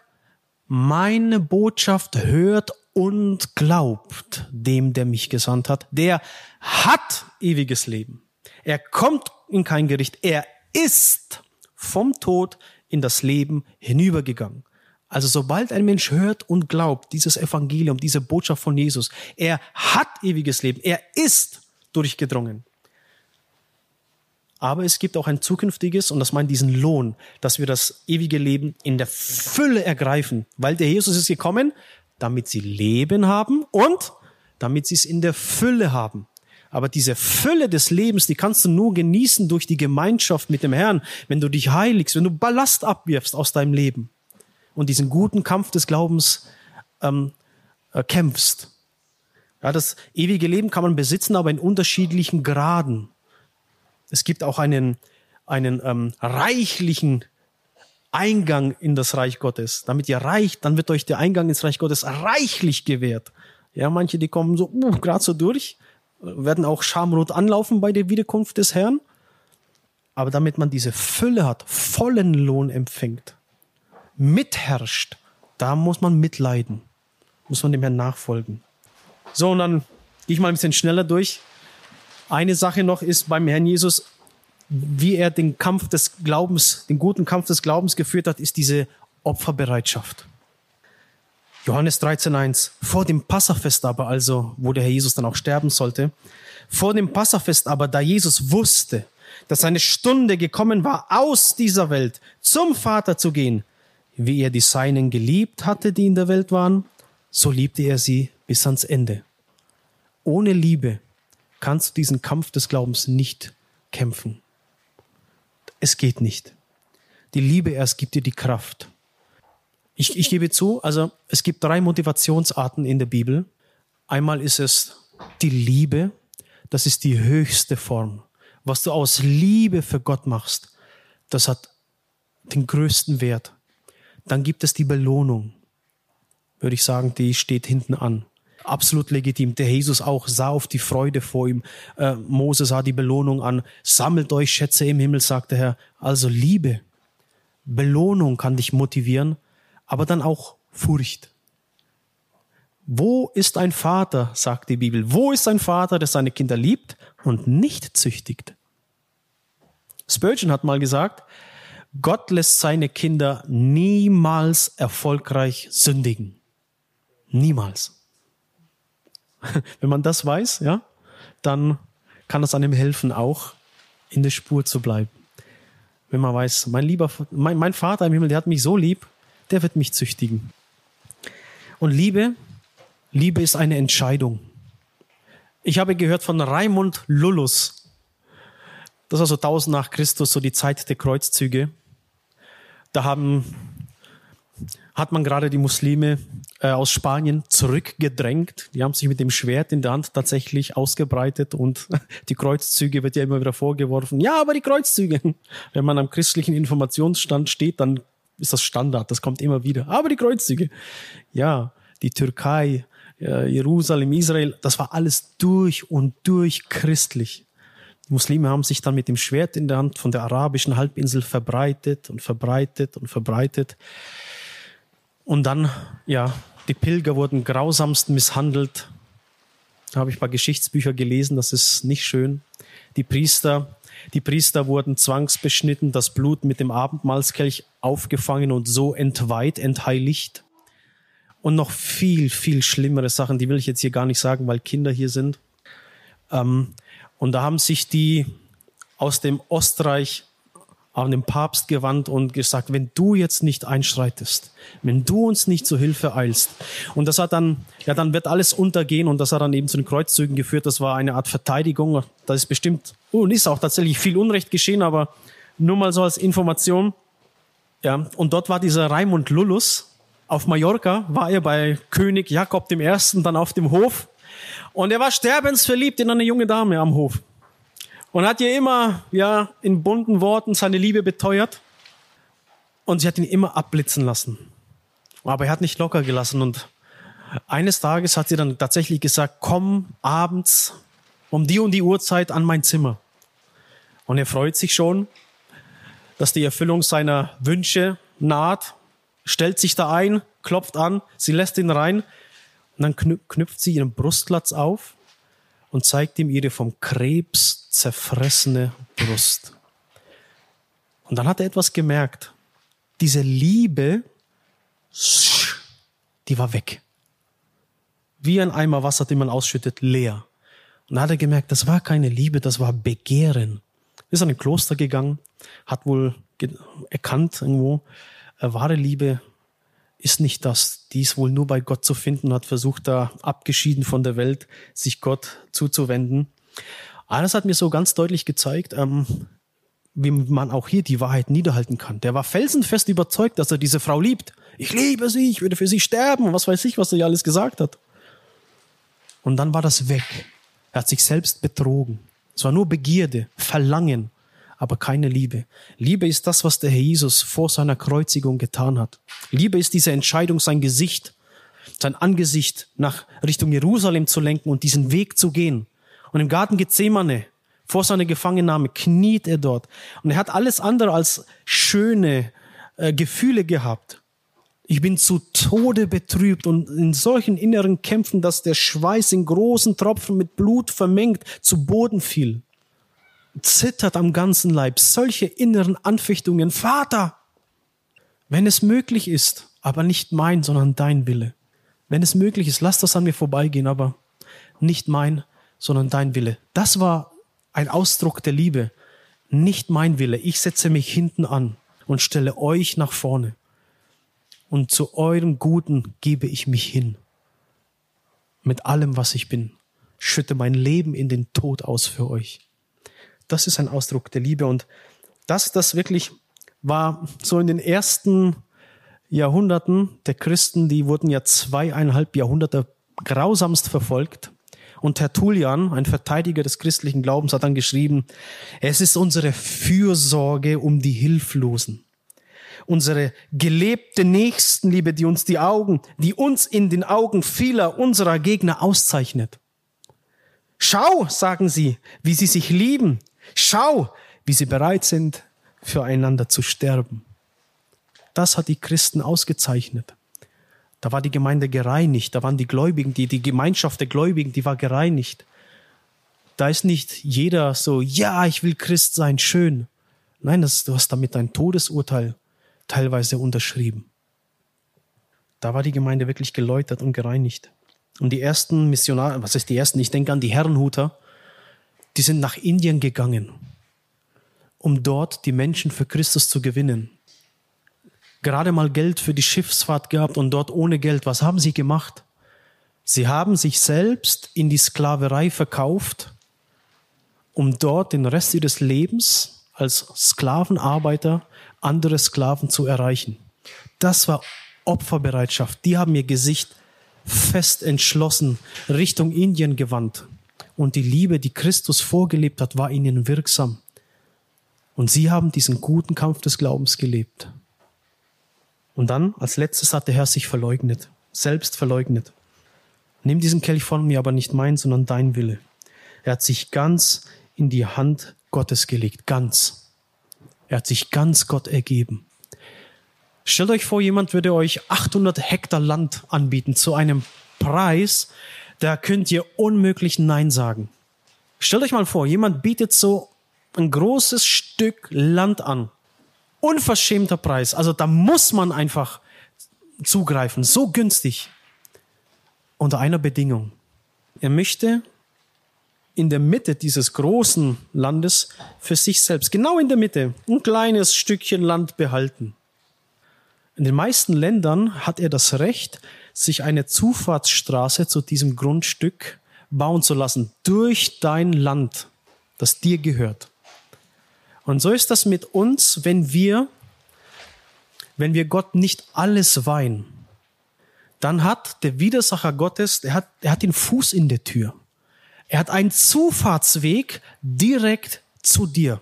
Speaker 1: meine Botschaft hört und glaubt dem, der mich gesandt hat, der hat ewiges Leben. Er kommt in kein Gericht. Er ist vom Tod in das Leben hinübergegangen. Also sobald ein Mensch hört und glaubt, dieses Evangelium, diese Botschaft von Jesus, er hat ewiges Leben, er ist durchgedrungen. Aber es gibt auch ein zukünftiges, und das meint diesen Lohn, dass wir das ewige Leben in der Fülle ergreifen, weil der Jesus ist gekommen, damit sie Leben haben und damit sie es in der Fülle haben. Aber diese Fülle des Lebens, die kannst du nur genießen durch die Gemeinschaft mit dem Herrn, wenn du dich heiligst, wenn du Ballast abwirfst aus deinem Leben und diesen guten Kampf des Glaubens ähm, äh, kämpfst. Ja, das ewige Leben kann man besitzen, aber in unterschiedlichen Graden. Es gibt auch einen, einen ähm, reichlichen Eingang in das Reich Gottes. Damit ihr reich, dann wird euch der Eingang ins Reich Gottes reichlich gewährt. Ja, manche, die kommen so uh, gerade so durch, werden auch schamrot anlaufen bei der Wiederkunft des Herrn. Aber damit man diese Fülle hat, vollen Lohn empfängt, mitherrscht, da muss man mitleiden, muss man dem Herrn nachfolgen. So, und dann gehe ich mal ein bisschen schneller durch. Eine Sache noch ist beim Herrn Jesus, wie er den Kampf des Glaubens, den guten Kampf des Glaubens geführt hat, ist diese Opferbereitschaft. Johannes 13.1. Vor dem Passafest aber, also, wo der Herr Jesus dann auch sterben sollte, vor dem Passafest aber, da Jesus wusste, dass seine Stunde gekommen war, aus dieser Welt zum Vater zu gehen, wie er die Seinen geliebt hatte, die in der Welt waren, so liebte er sie bis ans Ende. Ohne Liebe kannst du diesen Kampf des Glaubens nicht kämpfen. Es geht nicht. Die Liebe erst gibt dir die Kraft. Ich, ich gebe zu, also es gibt drei Motivationsarten in der Bibel. Einmal ist es die Liebe, das ist die höchste Form. Was du aus Liebe für Gott machst, das hat den größten Wert. Dann gibt es die Belohnung, würde ich sagen, die steht hinten an absolut legitim. Der Jesus auch sah auf die Freude vor ihm. Äh, Mose sah die Belohnung an. Sammelt euch Schätze im Himmel, sagte Herr. Also Liebe, Belohnung kann dich motivieren, aber dann auch Furcht. Wo ist ein Vater, sagt die Bibel, wo ist ein Vater, der seine Kinder liebt und nicht züchtigt? Spurgeon hat mal gesagt, Gott lässt seine Kinder niemals erfolgreich sündigen. Niemals. <laughs> Wenn man das weiß, ja, dann kann das einem helfen, auch in der Spur zu bleiben. Wenn man weiß, mein lieber, mein, mein Vater im Himmel, der hat mich so lieb, der wird mich züchtigen. Und Liebe, Liebe ist eine Entscheidung. Ich habe gehört von Raimund Lullus. Das war so 1000 nach Christus, so die Zeit der Kreuzzüge. Da haben hat man gerade die Muslime äh, aus Spanien zurückgedrängt. Die haben sich mit dem Schwert in der Hand tatsächlich ausgebreitet und <laughs> die Kreuzzüge wird ja immer wieder vorgeworfen. Ja, aber die Kreuzzüge. <laughs> Wenn man am christlichen Informationsstand steht, dann ist das Standard. Das kommt immer wieder. Aber die Kreuzzüge. Ja, die Türkei, äh, Jerusalem, Israel, das war alles durch und durch christlich. Die Muslime haben sich dann mit dem Schwert in der Hand von der arabischen Halbinsel verbreitet und verbreitet und verbreitet. Und dann, ja, die Pilger wurden grausamst misshandelt. Da habe ich ein paar Geschichtsbücher gelesen, das ist nicht schön. Die Priester, die Priester wurden zwangsbeschnitten, das Blut mit dem Abendmahlskelch aufgefangen und so entweiht, entheiligt. Und noch viel, viel schlimmere Sachen, die will ich jetzt hier gar nicht sagen, weil Kinder hier sind. Ähm, und da haben sich die aus dem Ostreich an den Papst gewandt und gesagt, wenn du jetzt nicht einschreitest, wenn du uns nicht zu Hilfe eilst. Und das hat dann, ja, dann wird alles untergehen und das hat dann eben zu den Kreuzzügen geführt. Das war eine Art Verteidigung. Das ist bestimmt, oh, und ist auch tatsächlich viel Unrecht geschehen, aber nur mal so als Information. Ja, und dort war dieser Raimund Lullus. Auf Mallorca war er bei König Jakob I. dann auf dem Hof. Und er war sterbensverliebt in eine junge Dame am Hof und hat ihr immer, ja, in bunten Worten seine Liebe beteuert. Und sie hat ihn immer abblitzen lassen. Aber er hat nicht locker gelassen und eines Tages hat sie dann tatsächlich gesagt, komm abends um die und die Uhrzeit an mein Zimmer. Und er freut sich schon, dass die Erfüllung seiner Wünsche naht, stellt sich da ein, klopft an, sie lässt ihn rein und dann knüpft sie ihren Brustlatz auf und zeigt ihm ihre vom Krebs zerfressene Brust. Und dann hat er etwas gemerkt. Diese Liebe, die war weg. Wie ein Eimer Wasser, den man ausschüttet, leer. Und dann hat er gemerkt, das war keine Liebe, das war Begehren. Ist an ein Kloster gegangen, hat wohl erkannt irgendwo, äh, wahre Liebe ist nicht das. Die ist wohl nur bei Gott zu finden, hat versucht, da abgeschieden von der Welt, sich Gott zuzuwenden. Alles hat mir so ganz deutlich gezeigt, ähm, wie man auch hier die Wahrheit niederhalten kann. Der war felsenfest überzeugt, dass er diese Frau liebt. Ich liebe sie, ich würde für sie sterben, was weiß ich, was er ja alles gesagt hat. Und dann war das weg. Er hat sich selbst betrogen. Es war nur Begierde, Verlangen, aber keine Liebe. Liebe ist das, was der Herr Jesus vor seiner Kreuzigung getan hat. Liebe ist diese Entscheidung, sein Gesicht, sein Angesicht nach Richtung Jerusalem zu lenken und diesen Weg zu gehen. Und im Garten Gethsemane, vor seiner Gefangennahme, kniet er dort. Und er hat alles andere als schöne äh, Gefühle gehabt. Ich bin zu Tode betrübt und in solchen inneren Kämpfen, dass der Schweiß in großen Tropfen mit Blut vermengt zu Boden fiel. Zittert am ganzen Leib. Solche inneren Anfechtungen. Vater, wenn es möglich ist, aber nicht mein, sondern dein Wille. Wenn es möglich ist, lass das an mir vorbeigehen, aber nicht mein, sondern dein Wille. Das war ein Ausdruck der Liebe. Nicht mein Wille. Ich setze mich hinten an und stelle euch nach vorne und zu eurem Guten gebe ich mich hin. Mit allem, was ich bin. Schütte mein Leben in den Tod aus für euch. Das ist ein Ausdruck der Liebe und das, das wirklich war so in den ersten Jahrhunderten der Christen, die wurden ja zweieinhalb Jahrhunderte grausamst verfolgt. Und Tertullian, ein Verteidiger des christlichen Glaubens, hat dann geschrieben, es ist unsere Fürsorge um die Hilflosen unsere gelebte Nächstenliebe, die uns die Augen, die uns in den Augen vieler unserer Gegner auszeichnet. Schau, sagen sie, wie sie sich lieben. Schau, wie sie bereit sind, füreinander zu sterben. Das hat die Christen ausgezeichnet. Da war die Gemeinde gereinigt, da waren die Gläubigen, die, die Gemeinschaft der Gläubigen, die war gereinigt. Da ist nicht jeder so, ja, ich will Christ sein, schön. Nein, das, du hast damit ein Todesurteil teilweise unterschrieben. Da war die Gemeinde wirklich geläutert und gereinigt. Und die ersten Missionare, was ist die ersten? Ich denke an die Herrenhuter, die sind nach Indien gegangen, um dort die Menschen für Christus zu gewinnen. Gerade mal Geld für die Schiffsfahrt gehabt und dort ohne Geld. Was haben sie gemacht? Sie haben sich selbst in die Sklaverei verkauft, um dort den Rest ihres Lebens als Sklavenarbeiter andere Sklaven zu erreichen. Das war Opferbereitschaft. Die haben ihr Gesicht fest entschlossen Richtung Indien gewandt. Und die Liebe, die Christus vorgelebt hat, war ihnen wirksam. Und sie haben diesen guten Kampf des Glaubens gelebt. Und dann, als letztes, hat der Herr sich verleugnet, selbst verleugnet. Nimm diesen Kelch von mir, aber nicht mein, sondern dein Wille. Er hat sich ganz in die Hand Gottes gelegt, ganz. Er hat sich ganz Gott ergeben. Stellt euch vor, jemand würde euch 800 Hektar Land anbieten zu einem Preis, da könnt ihr unmöglich Nein sagen. Stellt euch mal vor, jemand bietet so ein großes Stück Land an. Unverschämter Preis. Also da muss man einfach zugreifen. So günstig. Unter einer Bedingung. Er möchte in der Mitte dieses großen Landes für sich selbst, genau in der Mitte, ein kleines Stückchen Land behalten. In den meisten Ländern hat er das Recht, sich eine Zufahrtsstraße zu diesem Grundstück bauen zu lassen, durch dein Land, das dir gehört. Und so ist das mit uns, wenn wir, wenn wir Gott nicht alles weihen, dann hat der Widersacher Gottes, der hat, der hat den Fuß in der Tür. Er hat einen Zufahrtsweg direkt zu dir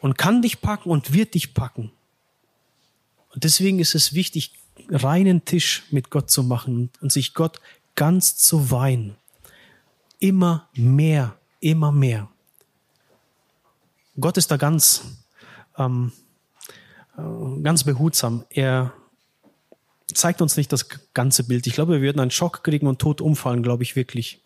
Speaker 1: und kann dich packen und wird dich packen. Und deswegen ist es wichtig, reinen Tisch mit Gott zu machen und sich Gott ganz zu weihen. Immer mehr, immer mehr. Gott ist da ganz, ähm, äh, ganz behutsam. Er zeigt uns nicht das ganze Bild. Ich glaube, wir würden einen Schock kriegen und tot umfallen, glaube ich wirklich,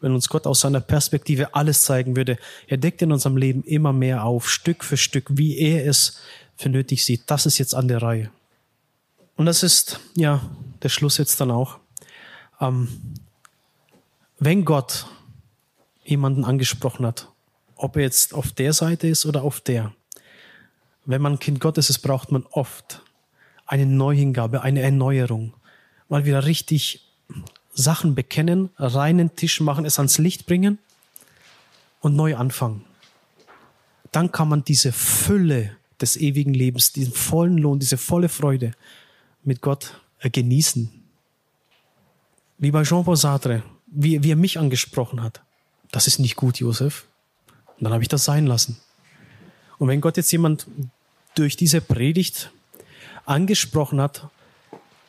Speaker 1: wenn uns Gott aus seiner Perspektive alles zeigen würde. Er deckt in unserem Leben immer mehr auf, Stück für Stück, wie er es für nötig sieht. Das ist jetzt an der Reihe. Und das ist, ja, der Schluss jetzt dann auch. Ähm, wenn Gott jemanden angesprochen hat, ob er jetzt auf der Seite ist oder auf der, wenn man Kind Gottes ist, braucht man oft eine Neuhingabe, eine Erneuerung. Mal wieder richtig Sachen bekennen, reinen Tisch machen, es ans Licht bringen und neu anfangen. Dann kann man diese Fülle des ewigen Lebens, diesen vollen Lohn, diese volle Freude mit Gott genießen. Wie bei Jean-Paul Sartre, wie, wie er mich angesprochen hat. Das ist nicht gut, Josef. Und dann habe ich das sein lassen. Und wenn Gott jetzt jemand durch diese Predigt angesprochen hat,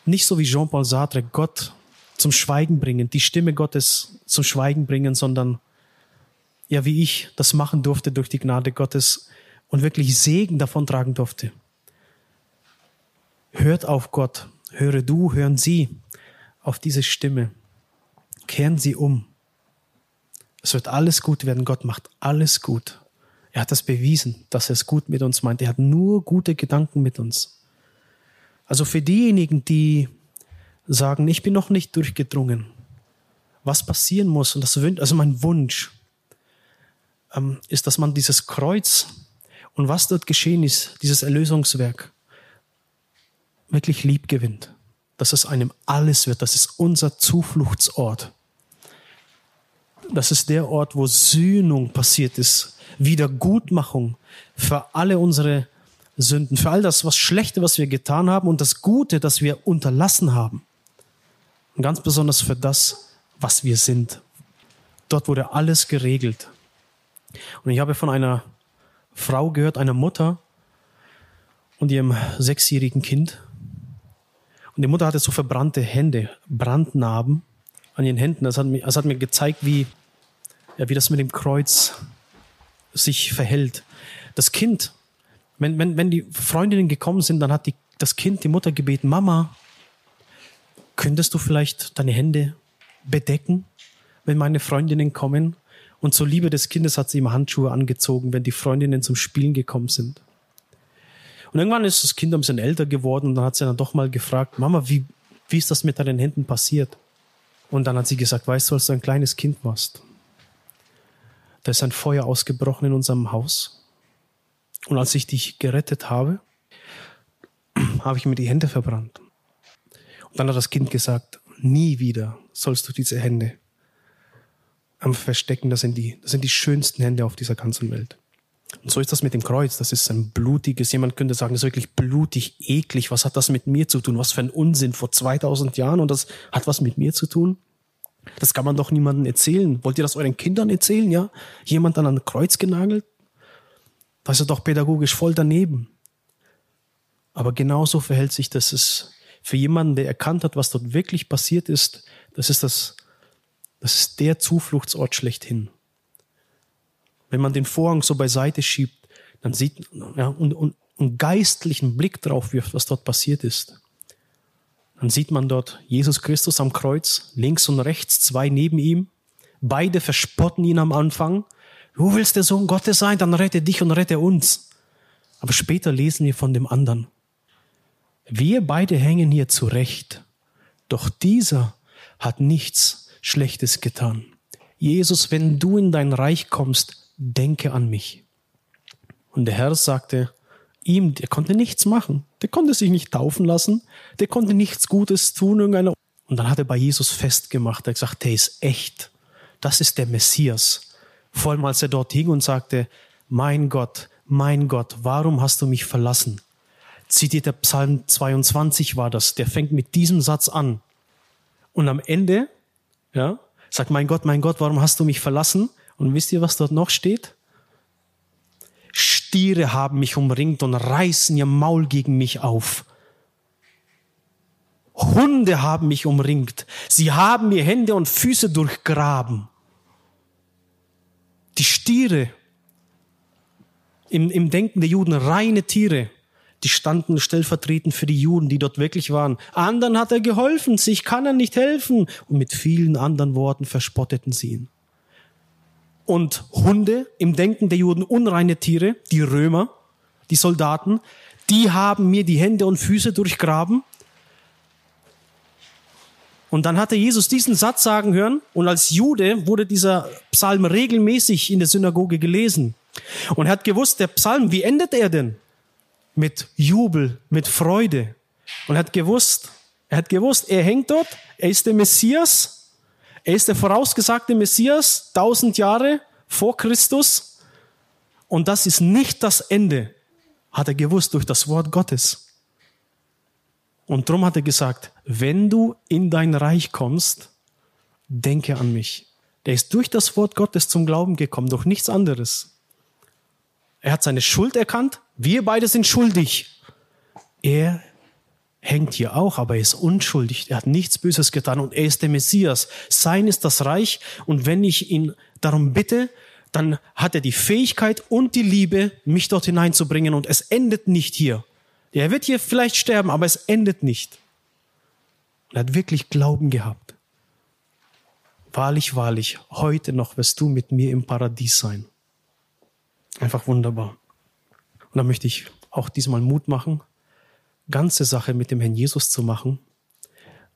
Speaker 1: nicht so wie Jean-Paul Sartre, Gott zum Schweigen bringen, die Stimme Gottes zum Schweigen bringen, sondern ja, wie ich das machen durfte durch die Gnade Gottes und wirklich Segen davon tragen durfte. Hört auf Gott, höre du, hören Sie auf diese Stimme. Kehren Sie um. Es wird alles gut werden. Gott macht alles gut. Er hat das bewiesen, dass er es gut mit uns meint. Er hat nur gute Gedanken mit uns. Also für diejenigen, die sagen, ich bin noch nicht durchgedrungen, was passieren muss, und das also mein Wunsch, ähm, ist, dass man dieses Kreuz und was dort geschehen ist, dieses Erlösungswerk, wirklich lieb gewinnt. Dass es einem alles wird. Das ist unser Zufluchtsort. Das ist der Ort, wo Sühnung passiert ist, Wiedergutmachung für alle unsere Sünden, für all das, was Schlechte, was wir getan haben und das Gute, das wir unterlassen haben. Und ganz besonders für das, was wir sind. Dort wurde alles geregelt. Und ich habe von einer Frau gehört, einer Mutter und ihrem sechsjährigen Kind. Und die Mutter hatte so verbrannte Hände, Brandnarben an ihren Händen. Das hat mir, das hat mir gezeigt, wie, ja, wie das mit dem Kreuz sich verhält. Das Kind, wenn, wenn, wenn die Freundinnen gekommen sind, dann hat die, das Kind die Mutter gebeten, Mama, könntest du vielleicht deine Hände bedecken, wenn meine Freundinnen kommen? Und zur Liebe des Kindes hat sie ihm Handschuhe angezogen, wenn die Freundinnen zum Spielen gekommen sind. Und irgendwann ist das Kind ein bisschen älter geworden und dann hat sie dann doch mal gefragt, Mama, wie, wie ist das mit deinen Händen passiert? Und dann hat sie gesagt, weißt du, als du ein kleines Kind warst, da ist ein Feuer ausgebrochen in unserem Haus. Und als ich dich gerettet habe, <clears throat> habe ich mir die Hände verbrannt. Und dann hat das Kind gesagt, nie wieder sollst du diese Hände am Verstecken. Das sind die, das sind die schönsten Hände auf dieser ganzen Welt. Und so ist das mit dem Kreuz. Das ist ein blutiges, jemand könnte sagen, das ist wirklich blutig, eklig. Was hat das mit mir zu tun? Was für ein Unsinn vor 2000 Jahren und das hat was mit mir zu tun? Das kann man doch niemandem erzählen. Wollt ihr das euren Kindern erzählen, ja? Jemand an ein Kreuz genagelt? Das ist doch pädagogisch voll daneben. Aber genauso verhält sich das es für jemanden, der erkannt hat, was dort wirklich passiert ist. Das ist das, das ist der Zufluchtsort schlechthin wenn man den Vorhang so beiseite schiebt, dann sieht ja, und, und einen geistlichen Blick drauf wirft, was dort passiert ist. Dann sieht man dort Jesus Christus am Kreuz, links und rechts, zwei neben ihm. Beide verspotten ihn am Anfang. Du willst der Sohn Gottes sein, dann rette dich und rette uns. Aber später lesen wir von dem anderen. Wir beide hängen hier zurecht. Doch dieser hat nichts Schlechtes getan. Jesus, wenn du in dein Reich kommst, denke an mich. Und der Herr sagte ihm, der konnte nichts machen. Der konnte sich nicht taufen lassen. Der konnte nichts Gutes tun. Irgendeine und dann hat er bei Jesus festgemacht. Er hat gesagt, der ist echt. Das ist der Messias. Vor allem als er dort hing und sagte, mein Gott, mein Gott, warum hast du mich verlassen? Zitiert der Psalm 22 war das. Der fängt mit diesem Satz an. Und am Ende, ja, sagt, mein Gott, mein Gott, warum hast du mich verlassen? Und wisst ihr, was dort noch steht? Stiere haben mich umringt und reißen ihr Maul gegen mich auf. Hunde haben mich umringt. Sie haben mir Hände und Füße durchgraben. Die Stiere im, im Denken der Juden, reine Tiere, die standen stellvertretend für die Juden, die dort wirklich waren. Anderen hat er geholfen, sich kann er nicht helfen. Und mit vielen anderen Worten verspotteten sie ihn. Und Hunde im Denken der Juden, unreine Tiere, die Römer, die Soldaten, die haben mir die Hände und Füße durchgraben. Und dann hatte Jesus diesen Satz sagen hören und als Jude wurde dieser Psalm regelmäßig in der Synagoge gelesen. Und er hat gewusst, der Psalm, wie endet er denn? Mit Jubel, mit Freude. Und er hat gewusst, er hat gewusst, er hängt dort, er ist der Messias, er ist der vorausgesagte Messias, tausend Jahre vor Christus. Und das ist nicht das Ende, hat er gewusst durch das Wort Gottes. Und darum hat er gesagt, wenn du in dein Reich kommst, denke an mich. Der ist durch das Wort Gottes zum Glauben gekommen, durch nichts anderes. Er hat seine Schuld erkannt. Wir beide sind schuldig. Er hängt hier auch, aber er ist unschuldig. Er hat nichts Böses getan und er ist der Messias. Sein ist das Reich. Und wenn ich ihn darum bitte, dann hat er die Fähigkeit und die Liebe, mich dort hineinzubringen. Und es endet nicht hier. Er wird hier vielleicht sterben, aber es endet nicht. er hat wirklich Glauben gehabt. Wahrlich, wahrlich, heute noch wirst du mit mir im Paradies sein. Einfach wunderbar. Und da möchte ich auch diesmal Mut machen, ganze Sache mit dem Herrn Jesus zu machen,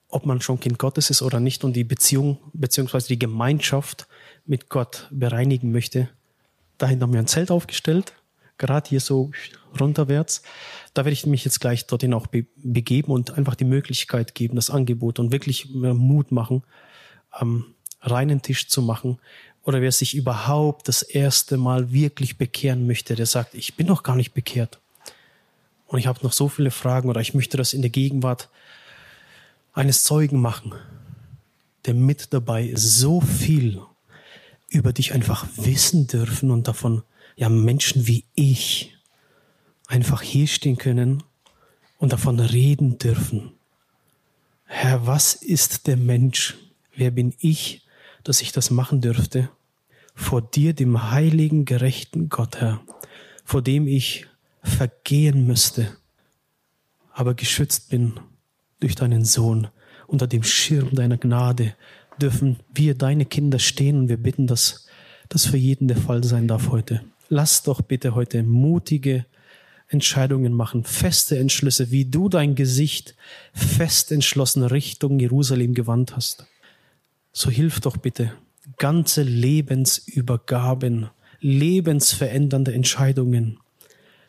Speaker 1: ob man schon Kind Gottes ist oder nicht und die Beziehung beziehungsweise die Gemeinschaft mit Gott bereinigen möchte. Dahin haben wir ein Zelt aufgestellt, gerade hier so runterwärts. Da werde ich mich jetzt gleich dorthin auch be begeben und einfach die Möglichkeit geben, das Angebot und wirklich Mut machen, am reinen Tisch zu machen, oder wer sich überhaupt das erste Mal wirklich bekehren möchte, der sagt, ich bin noch gar nicht bekehrt. Und ich habe noch so viele Fragen oder ich möchte das in der Gegenwart eines Zeugen machen, der mit dabei so viel über dich einfach wissen dürfen und davon, ja, Menschen wie ich einfach hier stehen können und davon reden dürfen. Herr, was ist der Mensch? Wer bin ich, dass ich das machen dürfte? vor dir, dem heiligen, gerechten Gott, Herr, vor dem ich vergehen müsste, aber geschützt bin durch deinen Sohn. Unter dem Schirm deiner Gnade dürfen wir deine Kinder stehen und wir bitten, dass das für jeden der Fall sein darf heute. Lass doch bitte heute mutige Entscheidungen machen, feste Entschlüsse, wie du dein Gesicht fest entschlossen Richtung Jerusalem gewandt hast. So hilf doch bitte, ganze Lebensübergaben, lebensverändernde Entscheidungen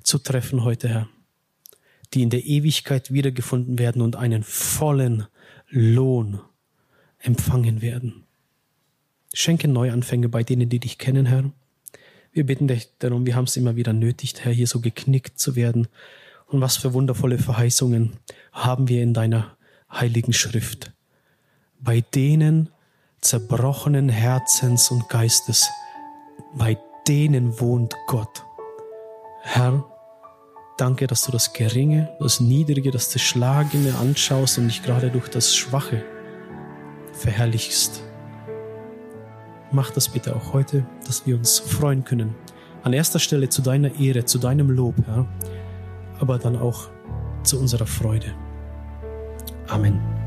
Speaker 1: zu treffen heute, Herr, die in der Ewigkeit wiedergefunden werden und einen vollen Lohn empfangen werden. Schenke Neuanfänge bei denen, die dich kennen, Herr. Wir bitten dich darum, wir haben es immer wieder nötig, Herr, hier so geknickt zu werden. Und was für wundervolle Verheißungen haben wir in deiner heiligen Schrift. Bei denen, zerbrochenen Herzens und Geistes, bei denen wohnt Gott. Herr, danke, dass du das Geringe, das Niedrige, das Zerschlagene anschaust und nicht gerade durch das Schwache verherrlichst. Mach das bitte auch heute, dass wir uns freuen können. An erster Stelle zu deiner Ehre, zu deinem Lob, Herr, aber dann auch zu unserer Freude. Amen.